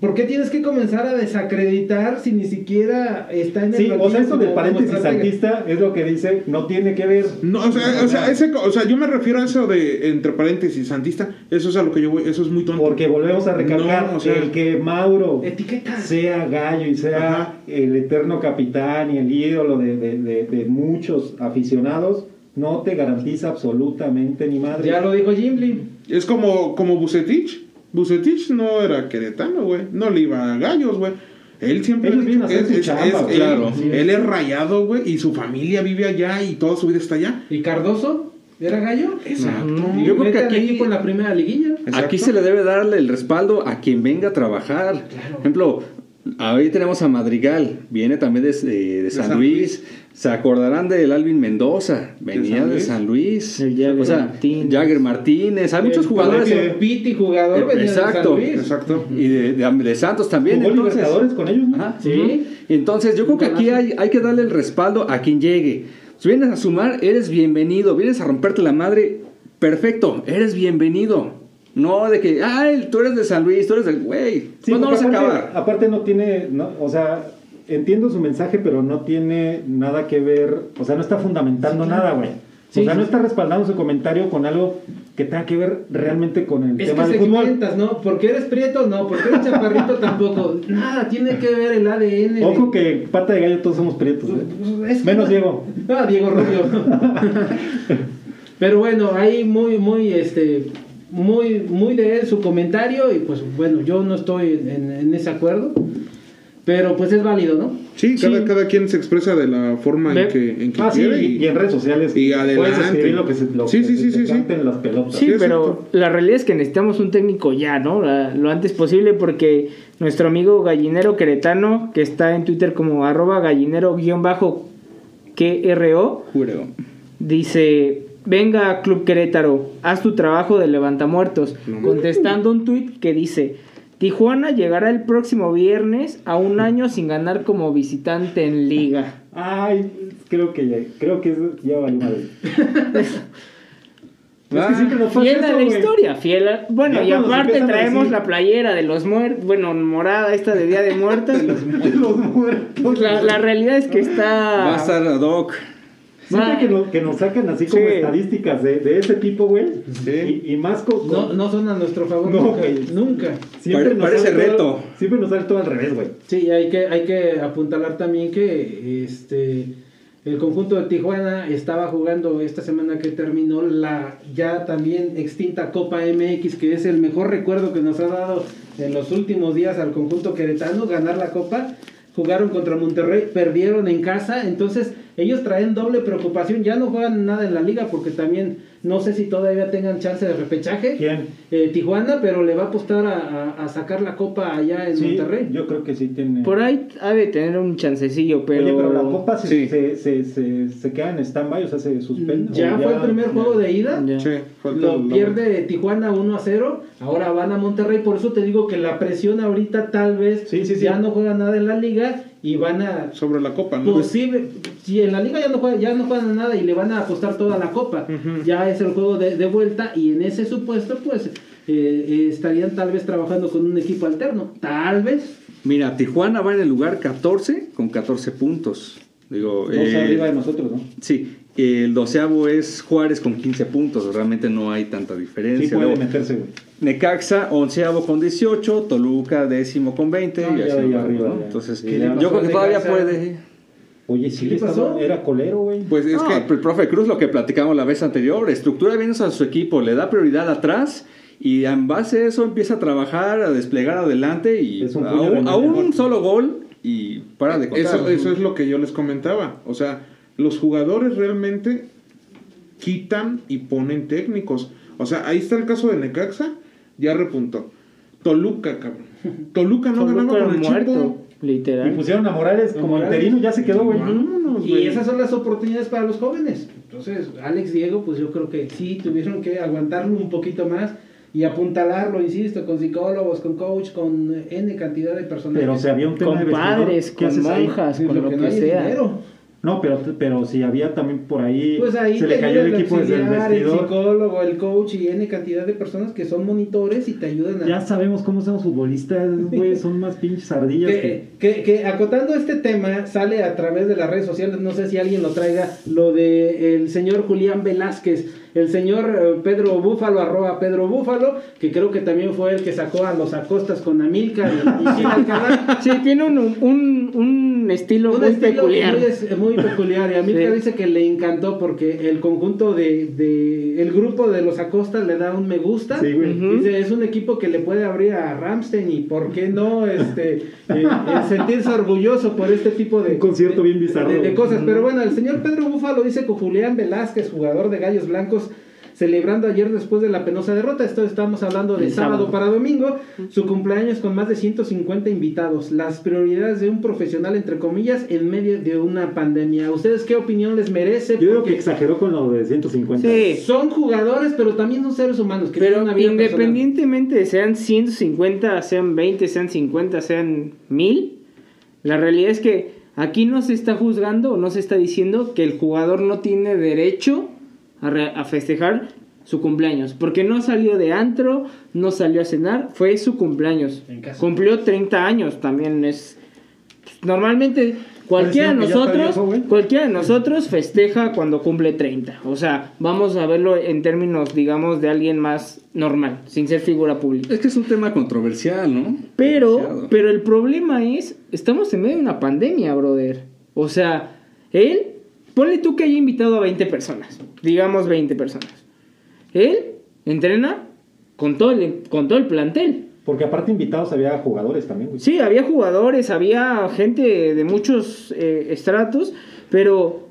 ¿por qué tienes que comenzar a desacreditar si ni siquiera está en el Sí, o sea, esto del paréntesis santista es lo que dice, no tiene que ver. No, o sea, o sea, ese, o sea, yo me refiero a eso de entre paréntesis santista, eso es a lo que yo voy, eso es muy tonto. Porque volvemos a recalcar, No, o sea- el que Mauro Etiqueta. sea gallo y sea Ajá. el eterno capitán y el ídolo de, de- de- de muchos aficionados, no te garantiza absolutamente ni madre. Ya lo dijo Jimmy. Es como, como Bucetich. Bucetich no era queretano, güey. No le iba a gallos, güey. Él siempre Ellos ha dicho es, su es- chamba, es- él, Claro. él es rayado, güey, y su familia vive allá y toda su vida está allá. ¿Y Cardoso? ¿Era gallo? Exacto. Yo creo que aquí- en la primera liguilla. Exacto. Aquí se le debe darle el respaldo a quien venga a trabajar. Por ejemplo, ahí tenemos a Madrigal, viene también de, de- de San, San Luis. Se acordarán del Alvin Mendoza, venía San de Luis? San Luis. El Jagger o sea, Martínez. Jagger Martínez, hay muchos El jugadores. Palacio Pitti, jugador, venía de San Exacto, Luis. Exacto. Y de, de- de Santos también. Jugó entonces- Libertadores con ellos, ¿no? Ajá, Sí. Entonces, yo creo que aquí hay, hay que darle el respaldo a quien llegue. Si vienes a sumar, eres bienvenido. Vienes a romperte la madre, perfecto, eres bienvenido. No de que, ay, tú eres de San Luis, tú eres del güey. Sí, ¿Cuándo porque vamos a aparte, acabar? aparte no tiene, no, o sea, entiendo su mensaje, pero no tiene nada que ver, o sea, no está fundamentando nada, güey. Sí, o sea, no está respaldando su comentario con algo que tenga que ver realmente con el Es tema que del fútbol. ¿no? Porque eres prieto, no. Porque eres chaparrito, tampoco. Nada, tiene que ver el ADN. de- Ojo que pata de gallo todos somos prietos, ¿eh? Es que Menos no- Diego. Ah, Diego Rubio. Pero bueno, ahí muy, muy, este, muy, muy de él su comentario y pues bueno, yo no estoy en, en ese acuerdo. Pero pues es válido, ¿no? Sí, cada, cada quien se expresa de la forma Ve- en que, en que Ah, sí, quiere. y, y en redes sociales y puedes adelante. escribir lo que se, lo Sí, que sí, se sí, te sí, sí. las pelotas. Sí, Sí, pero la realidad es que necesitamos un técnico ya, ¿no? La- lo antes posible porque nuestro amigo gallinero queretano, que está en Twitter como arroba gallinero-KRO, Juro. dice, venga Club Querétaro, haz tu trabajo de levantamuertos, contestando un tuit que dice, Tijuana llegará el próximo viernes a un año sin ganar como visitante en liga. Ay, creo que ya, creo que ya valió madre. Es Ah, que nos pasa Fiel a la historia, fiel a... Bueno, Ya y aparte traemos decir- la playera de los muertos, bueno, morada esta de Día de Muertos. De los muertos. Pues la, la realidad es que está... Va a estar ad hoc. Siempre Va- que, nos, que nos sacan así como Sí. estadísticas de, de ese tipo, güey. Sí. Y, y más con. No, con- no son a nuestro favor No, nunca. güey. nunca. siempre Pare- nos parece todo- reto. siempre nos sale todo al revés, güey. Sí, hay que, hay que apuntalar también que este el conjunto de Tijuana estaba jugando esta semana que terminó la ya también extinta Copa MX, que es el mejor recuerdo que nos ha dado en los últimos días al conjunto queretano, ganar la Copa. Jugaron contra Monterrey, perdieron en casa, entonces ellos traen doble preocupación, ya no juegan nada en la liga porque también no sé si todavía tengan chance de repechaje. ¿Quién? Eh, Tijuana, pero le va a apostar a, a- a sacar la copa allá en Sí, Monterrey. yo creo que sí tiene. Por ahí ha de tener un chancecillo, pero... Oye, pero la copa se, Sí. se, se, se, se queda en stand-by, o sea, se suspende. Ya fue el primer juego de ida. Ya. Sí, falta Lo pierde Tijuana 1 a 0. Ahora van a Monterrey. Por eso te digo que la presión ahorita tal vez Sí, sí, sí. ya no juega nada en la liga y van a. sobre la copa, ¿no? Posible, si en la liga ya no juegan, ya no juegan nada y le van a apostar toda la copa, ya es el juego de, de vuelta y en ese supuesto pues eh, eh, estarían tal vez trabajando con un equipo alterno, tal vez. Mira, Tijuana va en el lugar 14 con 14 puntos. Digo, Dos eh, arriba de nosotros, ¿no? Sí, el doceavo es Juárez con 15 puntos. Realmente no hay tanta diferencia. Sí puede Luego, meterse, güey. Necaxa, onceavo con 18, Toluca, décimo con 20. No, y ya así de ahí nos vamos, arriba, ¿no? ya. Entonces, ¿Qué le yo creo que todavía Necaxa? puede. Oye, sí, ¿Qué le estaba- pasó? era colero, güey. Pues es que el profe Cruz, lo que platicamos la vez anterior, estructura bien a su equipo, le da prioridad atrás y en base a eso empieza a trabajar, a desplegar adelante y Es un a, un, a mejor. un solo gol y para de contar. Eso, eso es lo que yo les comentaba. O sea, los jugadores realmente quitan y ponen técnicos. O sea, ahí está el caso de Necaxa, ya repuntó. Toluca, cabrón. Toluca no Toluca ganaba con el muerto, Chico. Y literal. pusieron a Morales como Morales. interino, ya se quedó, güey. Vámonos, Y esas son las oportunidades para los jóvenes. Entonces, Alex Diego, pues yo creo que sí tuvieron que aguantarlo un poquito más y apuntalarlo, insisto, con psicólogos, con coach, con N cantidad de personas. Pero si había un tema Con de padres, ¿qué con monjas, con lo que no sea. dinero. No, pero, pero si había también por ahí, Pues ahí se le cayó el equipo desde el auxiliar, el vestidor. psicólogo, el coach y N cantidad de personas que son monitores y te ayudan a... Ya sabemos cómo son los futbolistas, güey, son más pinches ardillas que... Que, que, que acotando este tema sale a través de las redes sociales, no sé si alguien lo traiga, lo de el señor Julián Velázquez, el señor eh, Pedro Búfalo, arroba Pedro Búfalo, que creo que también fue el que sacó a los acostas con Amilcar y, y Gil Alcalá. Sí, tiene un, un, un estilo Un muy estilo peculiar. Muy, es- muy peculiar. Y Amilcar Sí. dice que le encantó porque el conjunto de, de- el grupo de los Acosta le da un me gusta. Sí, güey. Ujú. Dice, es un equipo que le puede abrir a Ramstein y por qué no este eh, sentirse orgulloso por este tipo de Un concierto bien bizarro. de, de cosas. Pero bueno, el señor Pedro Búfalo dice que Julián Velázquez, jugador de Gallos Blancos, celebrando ayer después de la penosa derrota. Esto estamos hablando de sábado, sábado. para domingo. Su cumpleaños con más de 150 invitados. Las prioridades de un profesional, entre comillas, en medio de una pandemia. ¿Ustedes qué opinión les merece? Yo Porque que exageró con lo de 150. Sí, son jugadores, pero también son seres humanos. Que pero independientemente de sean 150, sean 20, sean 50, sean 1000, la realidad es que aquí no se está juzgando o no se está diciendo que el jugador no tiene derecho a, re- a festejar su cumpleaños, porque no salió de antro, no salió a cenar, fue su cumpleaños. En casa. Cumplió 30 años, también es normalmente cualquiera de nosotros, cualquiera de nosotros festeja cuando cumple 30. O sea, vamos a verlo en términos, digamos, de alguien más normal, sin ser figura pública. Es que es un tema controversial, ¿no? Pero, Demasiado. pero el problema es, estamos en medio de una pandemia, brother. O sea, él, ponle tú que haya invitado a 20 personas, digamos 20 personas. Él entrena con todo el, con todo el plantel. Porque aparte invitados había jugadores también, güey. Sí, había jugadores, había gente de muchos eh, estratos, pero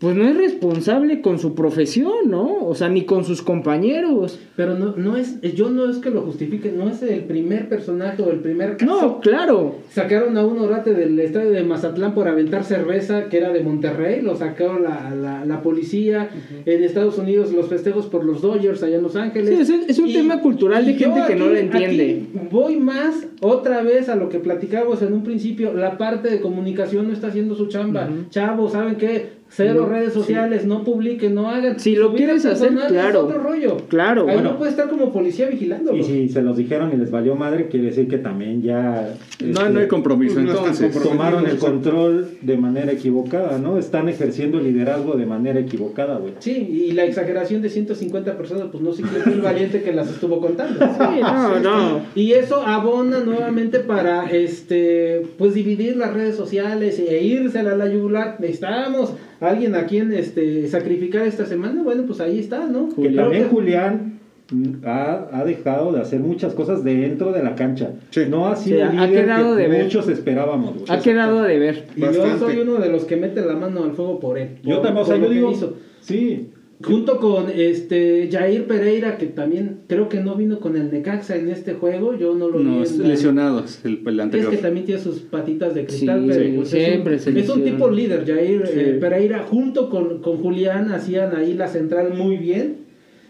pues no es responsable con su profesión, ¿no? O sea, ni con sus compañeros. Pero no, no es, yo no es que lo justifique, no es el primer personaje o el primer caso. No, claro. Sacaron a un orate del estadio de Mazatlán por aventar cerveza, que era de Monterrey, lo sacaron la, la, la policía. En Estados Unidos los festejos por los Dodgers allá en Los Ángeles. Sí, es un- es un tema cultural de gente que no lo entiende. voy más otra vez a lo que platicábamos en un principio, la parte de comunicación no está haciendo su chamba. Chavos, ¿saben qué? Cero No, redes sociales, no publiquen, no hagan. Si lo quieres hacer, es claro. otro rollo. Claro, Ahí bueno. no puede estar como policía vigilándolo. Y si se los dijeron y les valió madre, quiere decir que también ya... No, este, no hay compromiso. no están Entonces. Tomaron el Sí. control de manera equivocada, ¿no? Están ejerciendo el liderazgo de manera equivocada, güey. Sí, y la exageración de 150 personas, pues no sé quién fue el valiente que las estuvo contando. Sí, no, no. Y eso abona nuevamente para este pues dividir las redes sociales e irse a la, la yugular. Necesitamos alguien a quien este sacrificar esta semana. Bueno, pues ahí está, ¿no? Que también Julián mm, ha, ha dejado de hacer muchas cosas dentro de la cancha. Sí. No ha sido Sí, ha líder quedado que de ver. muchos esperábamos. güey. Ha quedado de ver. Y yo soy uno de los que mete la mano al fuego por él. Yo también, o sea, yo digo, hizo. sí, Junto con este Jair Pereira, que también creo que no vino con el Necaxa en este juego, yo no lo vi. no, en la- lesionados el, el Es anterior. que también tiene sus patitas de cristal, Sí, pero sí, pues siempre es, se un, es tipo líder. Jair Sí. eh, Pereira, junto con, con Julián, hacían ahí la central muy bien.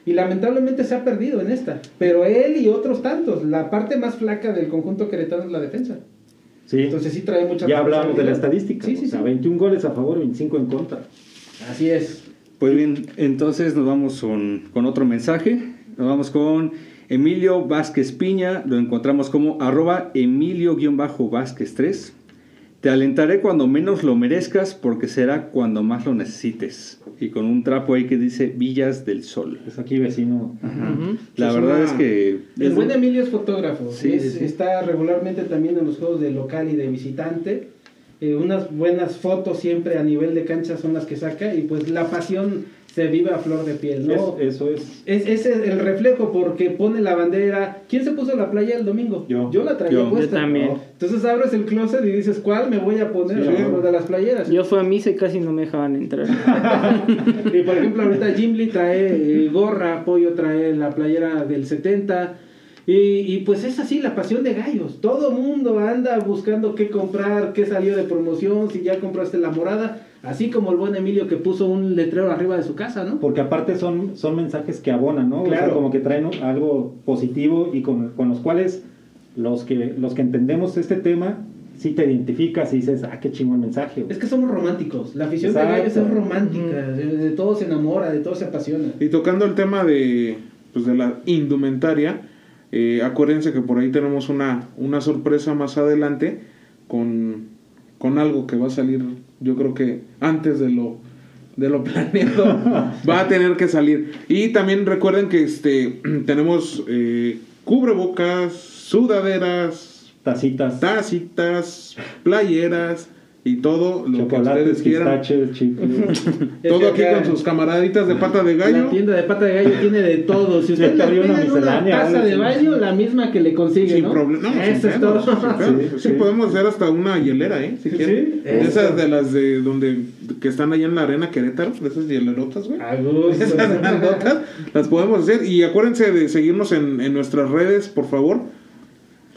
Y lamentablemente se ha perdido en esta. Pero él y otros tantos. La parte más flaca del conjunto queretano es la defensa. sí. Entonces sí trae mucha ya hablamos de la estadística. Sí, sí, o sea, sí. 21 goles a favor, 25 en contra. Así es. Pues bien, entonces nos vamos con, con otro mensaje. Nos vamos con Emilio Vázquez Piña. Lo encontramos como arroba Emilio-Vázquez 3. Te alentaré cuando menos lo merezcas porque será cuando más lo necesites. Y con un trapo ahí que dice Villas del Sol. Es aquí vecino. La Es verdad una- es que... El buen Emilio es fotógrafo. Sí, es- sí, sí. Está regularmente también en los juegos de local y de visitante. Eh, unas buenas fotos siempre a nivel de cancha son las que saca. Y pues la pasión se vive a flor de piel, ¿no? Es- eso es. Es, es el reflejo porque pone la bandera. ¿Quién se puso la playa el domingo? Yo. la traía Yo. puesta. Yo también. Entonces abres el closet y dices, ¿cuál me voy a poner? Sí, yo. de las playeras. Yo fui a misa y casi no me dejaban entrar. y por ejemplo, ahorita Jim Lee trae eh, gorra, Pollo trae la playera del 70. Y, y pues es así la pasión de gallos. Todo mundo anda buscando qué comprar, qué salió de promoción, si ya compraste la morada. Así como el buen Emilio que puso un letrero arriba de su casa, ¿no? Porque aparte son, son mensajes que abonan, ¿no? O Claro. sea, como que traen algo positivo y con, con los cuales los que, los que entendemos este tema, sí te identificas y dices, ah, qué chingón mensaje. güey". Es que somos románticos. La afición Exacto. de gallos es romántica. De, de todo se enamora, de todo se apasiona. Y tocando el tema de, pues, de la indumentaria, eh, acuérdense que por ahí tenemos una, una sorpresa más adelante con, con algo que va a salir, yo creo que antes de lo, de lo planeado, va a tener que salir. Y también recuerden que este tenemos eh, cubrebocas, sudaderas, Tacitas, tacitas, playeras y todo lo que ustedes quieran. Todo aquí con sus camaraditas de pata de gallo. La tienda de pata de gallo tiene de todo. Si usted le una pide una miscelánea, taza de baño, la misma que le consigue, Sin ¿no? problema. No, Eso es todo. Sí, Sí, sí. podemos hacer hasta una hielera, ¿eh? Si quieren. esas de las de donde que están allá en la arena Querétaro, de esas hielerotas, güey. Esas grandotas, las podemos hacer. Y acuérdense de seguirnos en, en nuestras redes, por favor.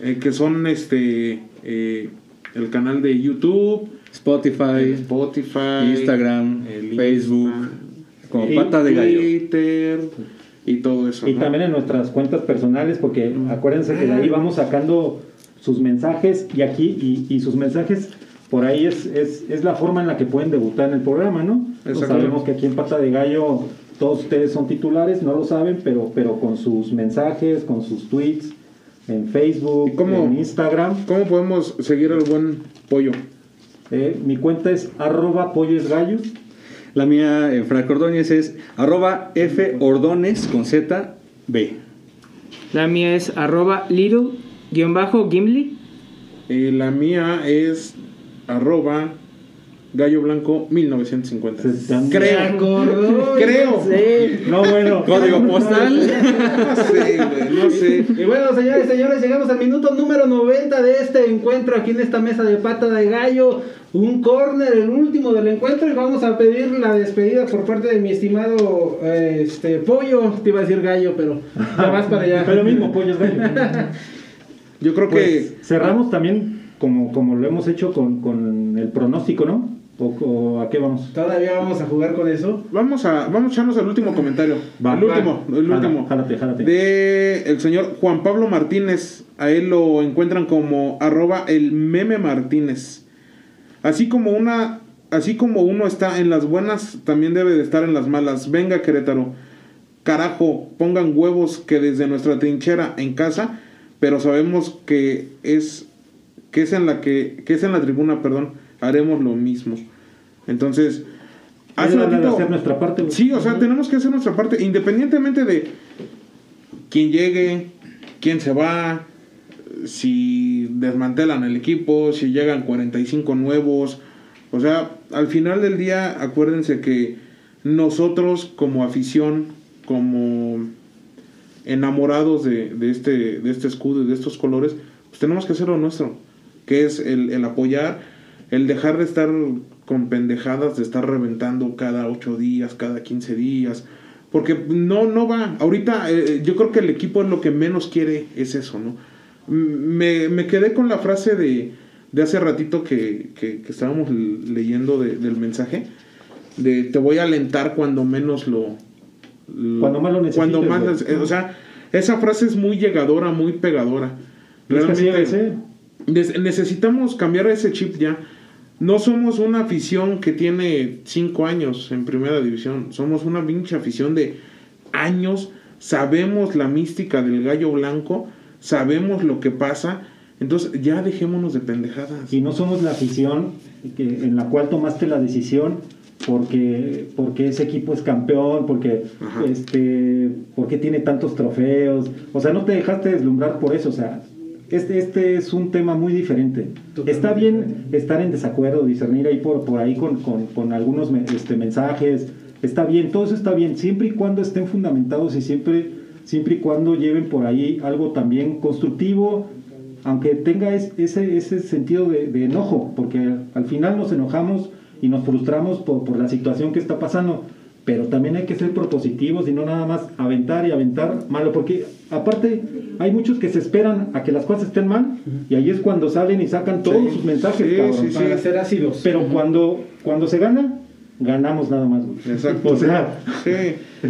eh, que son este eh, el canal de YouTube, Spotify, Spotify, Instagram, el Facebook, como y pata de gallo. Twitter y todo eso. Y ¿no? también en nuestras cuentas personales, porque acuérdense que de ahí vamos sacando sus mensajes y aquí, y, y sus mensajes por ahí es, es, es la forma en la que pueden debutar en el programa, ¿no? Pues sabemos que aquí en Pata de Gallo todos ustedes son titulares, no lo saben, pero, pero con sus mensajes, con sus tweets, en Facebook, en Instagram. ¿Cómo podemos seguir al buen pollo? Eh, mi cuenta es arroba pollo es gallo. La mía, en Franco Ordóñez, es arroba F Ordones con Z B. La mía es arroba little-gimli. Eh, la mía es arroba Gallo Blanco 1950. Se están- Creo. acordó, Creo. Sí. No, bueno. Código postal. No sé, güey, no sé. Y bueno, señores y señores, llegamos al minuto número 90 de este encuentro aquí en esta mesa de pata de gallo. Un córner, el último del encuentro, y vamos a pedir la despedida por parte de mi estimado eh, este pollo. Te iba a decir gallo, pero ya vas para allá. Pero mismo, pollos gallo. Yo creo Pues que cerramos también como, como lo hemos hecho con, con el pronóstico, ¿no? O, o a qué vamos? Todavía vamos a jugar con eso. vamos a vamos a echarnos el último comentario. Va. el último, el último. jálate, jálate. De el señor Juan Pablo Martínez. A él lo encuentran como arroba el meme Martínez. Así como una así como uno está en las buenas, también debe de estar en las malas. Venga, Querétaro. Carajo, pongan huevos que desde nuestra trinchera en casa, pero sabemos que es que es en la que, que es en la tribuna, perdón, haremos lo mismo. Entonces, hace ratito- hacer nuestra parte. Sí, o sea, tenemos que hacer nuestra parte, independientemente de quién llegue, quién se va, si desmantelan el equipo, si llegan 45 nuevos. O sea, al final del día, acuérdense que nosotros como afición, como enamorados de, de este, de este escudo y de estos colores, pues tenemos que hacer lo nuestro, que es el, el apoyar, el dejar de estar con pendejadas, de estar reventando cada 8 días, cada 15 días, porque no, no va. Ahorita eh, yo creo que el equipo es lo que menos quiere, es eso, ¿no? Me, me quedé con la frase de, de hace ratito que, que, que estábamos leyendo de- del mensaje, de te voy a alentar cuando menos lo... lo- Cuando más lo necesites, Cuando más eh, o sea, esa frase es muy llegadora, muy pegadora. Es que así Realmente debe ser. Nes- necesitamos cambiar ese chip ya. No somos una afición que tiene cinco años en primera división. Somos una pinche afición de años. Sabemos la mística del gallo blanco. Sabemos lo que pasa. Entonces ya dejémonos de pendejadas. Y no somos la afición que, en la cual tomaste la decisión porque, porque ese equipo es campeón, porque, Ajá. este, porque tiene tantos trofeos. O sea, no te dejaste deslumbrar por eso. O sea, este, este es un tema muy diferente. Totalmente Está bien diferente. estar en desacuerdo, discernir ahí por, por ahí con, con, con algunos este, mensajes. Está bien, todo eso está bien, siempre y cuando estén fundamentados y siempre, siempre y cuando lleven por ahí algo también constructivo, aunque tenga es- ese, ese sentido de, de enojo, porque al final nos enojamos y nos frustramos por, por la situación que está pasando, pero también hay que ser propositivos y no nada más aventar y aventar malo, porque aparte hay muchos que se esperan a que las cosas estén mal y ahí es cuando salen y sacan todos Sí, sus mensajes, sí, cabrón. sí, sí. Para ser ácidos. Pero cuando, cuando se gana, ganamos nada más. güey. Exacto. O sea, Sí,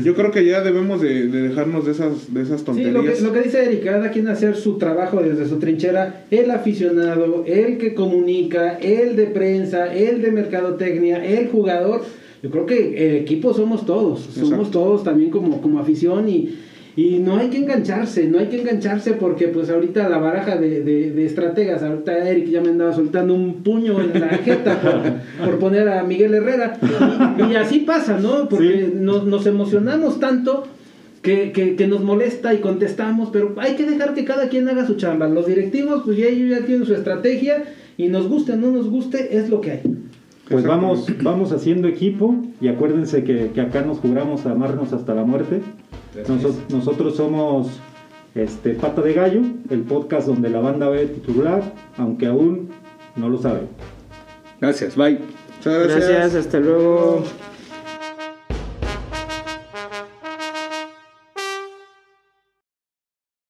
yo creo que ya debemos de, de dejarnos de esas, de esas Sí, tonterías. lo que, lo que dice Eric, cada quien hacer su trabajo desde su trinchera, el aficionado, el que comunica, el de prensa, el de mercadotecnia, el jugador. Yo creo que el equipo somos todos, somos todos también como, como afición y, y no hay que engancharse, no hay que engancharse porque pues ahorita la baraja de, de, de estrategas, ahorita Eric ya me andaba soltando un puño en la jeta por, por poner a Miguel Herrera y, y así pasa, ¿no? Porque Sí. nos, nos emocionamos tanto que, que, que nos molesta y contestamos, pero hay que dejar que cada quien haga su chamba. Los directivos, pues ya ellos ya tienen su estrategia y nos guste o no nos guste, es lo que hay. Pues vamos, vamos haciendo equipo y acuérdense que, que acá nos juramos a amarnos hasta la muerte. Noso- nosotros somos este, Pata de Gallo, el podcast donde la banda ve titular, aunque aún no lo sabe. Gracias, bye. Muchas Gracias, hasta luego.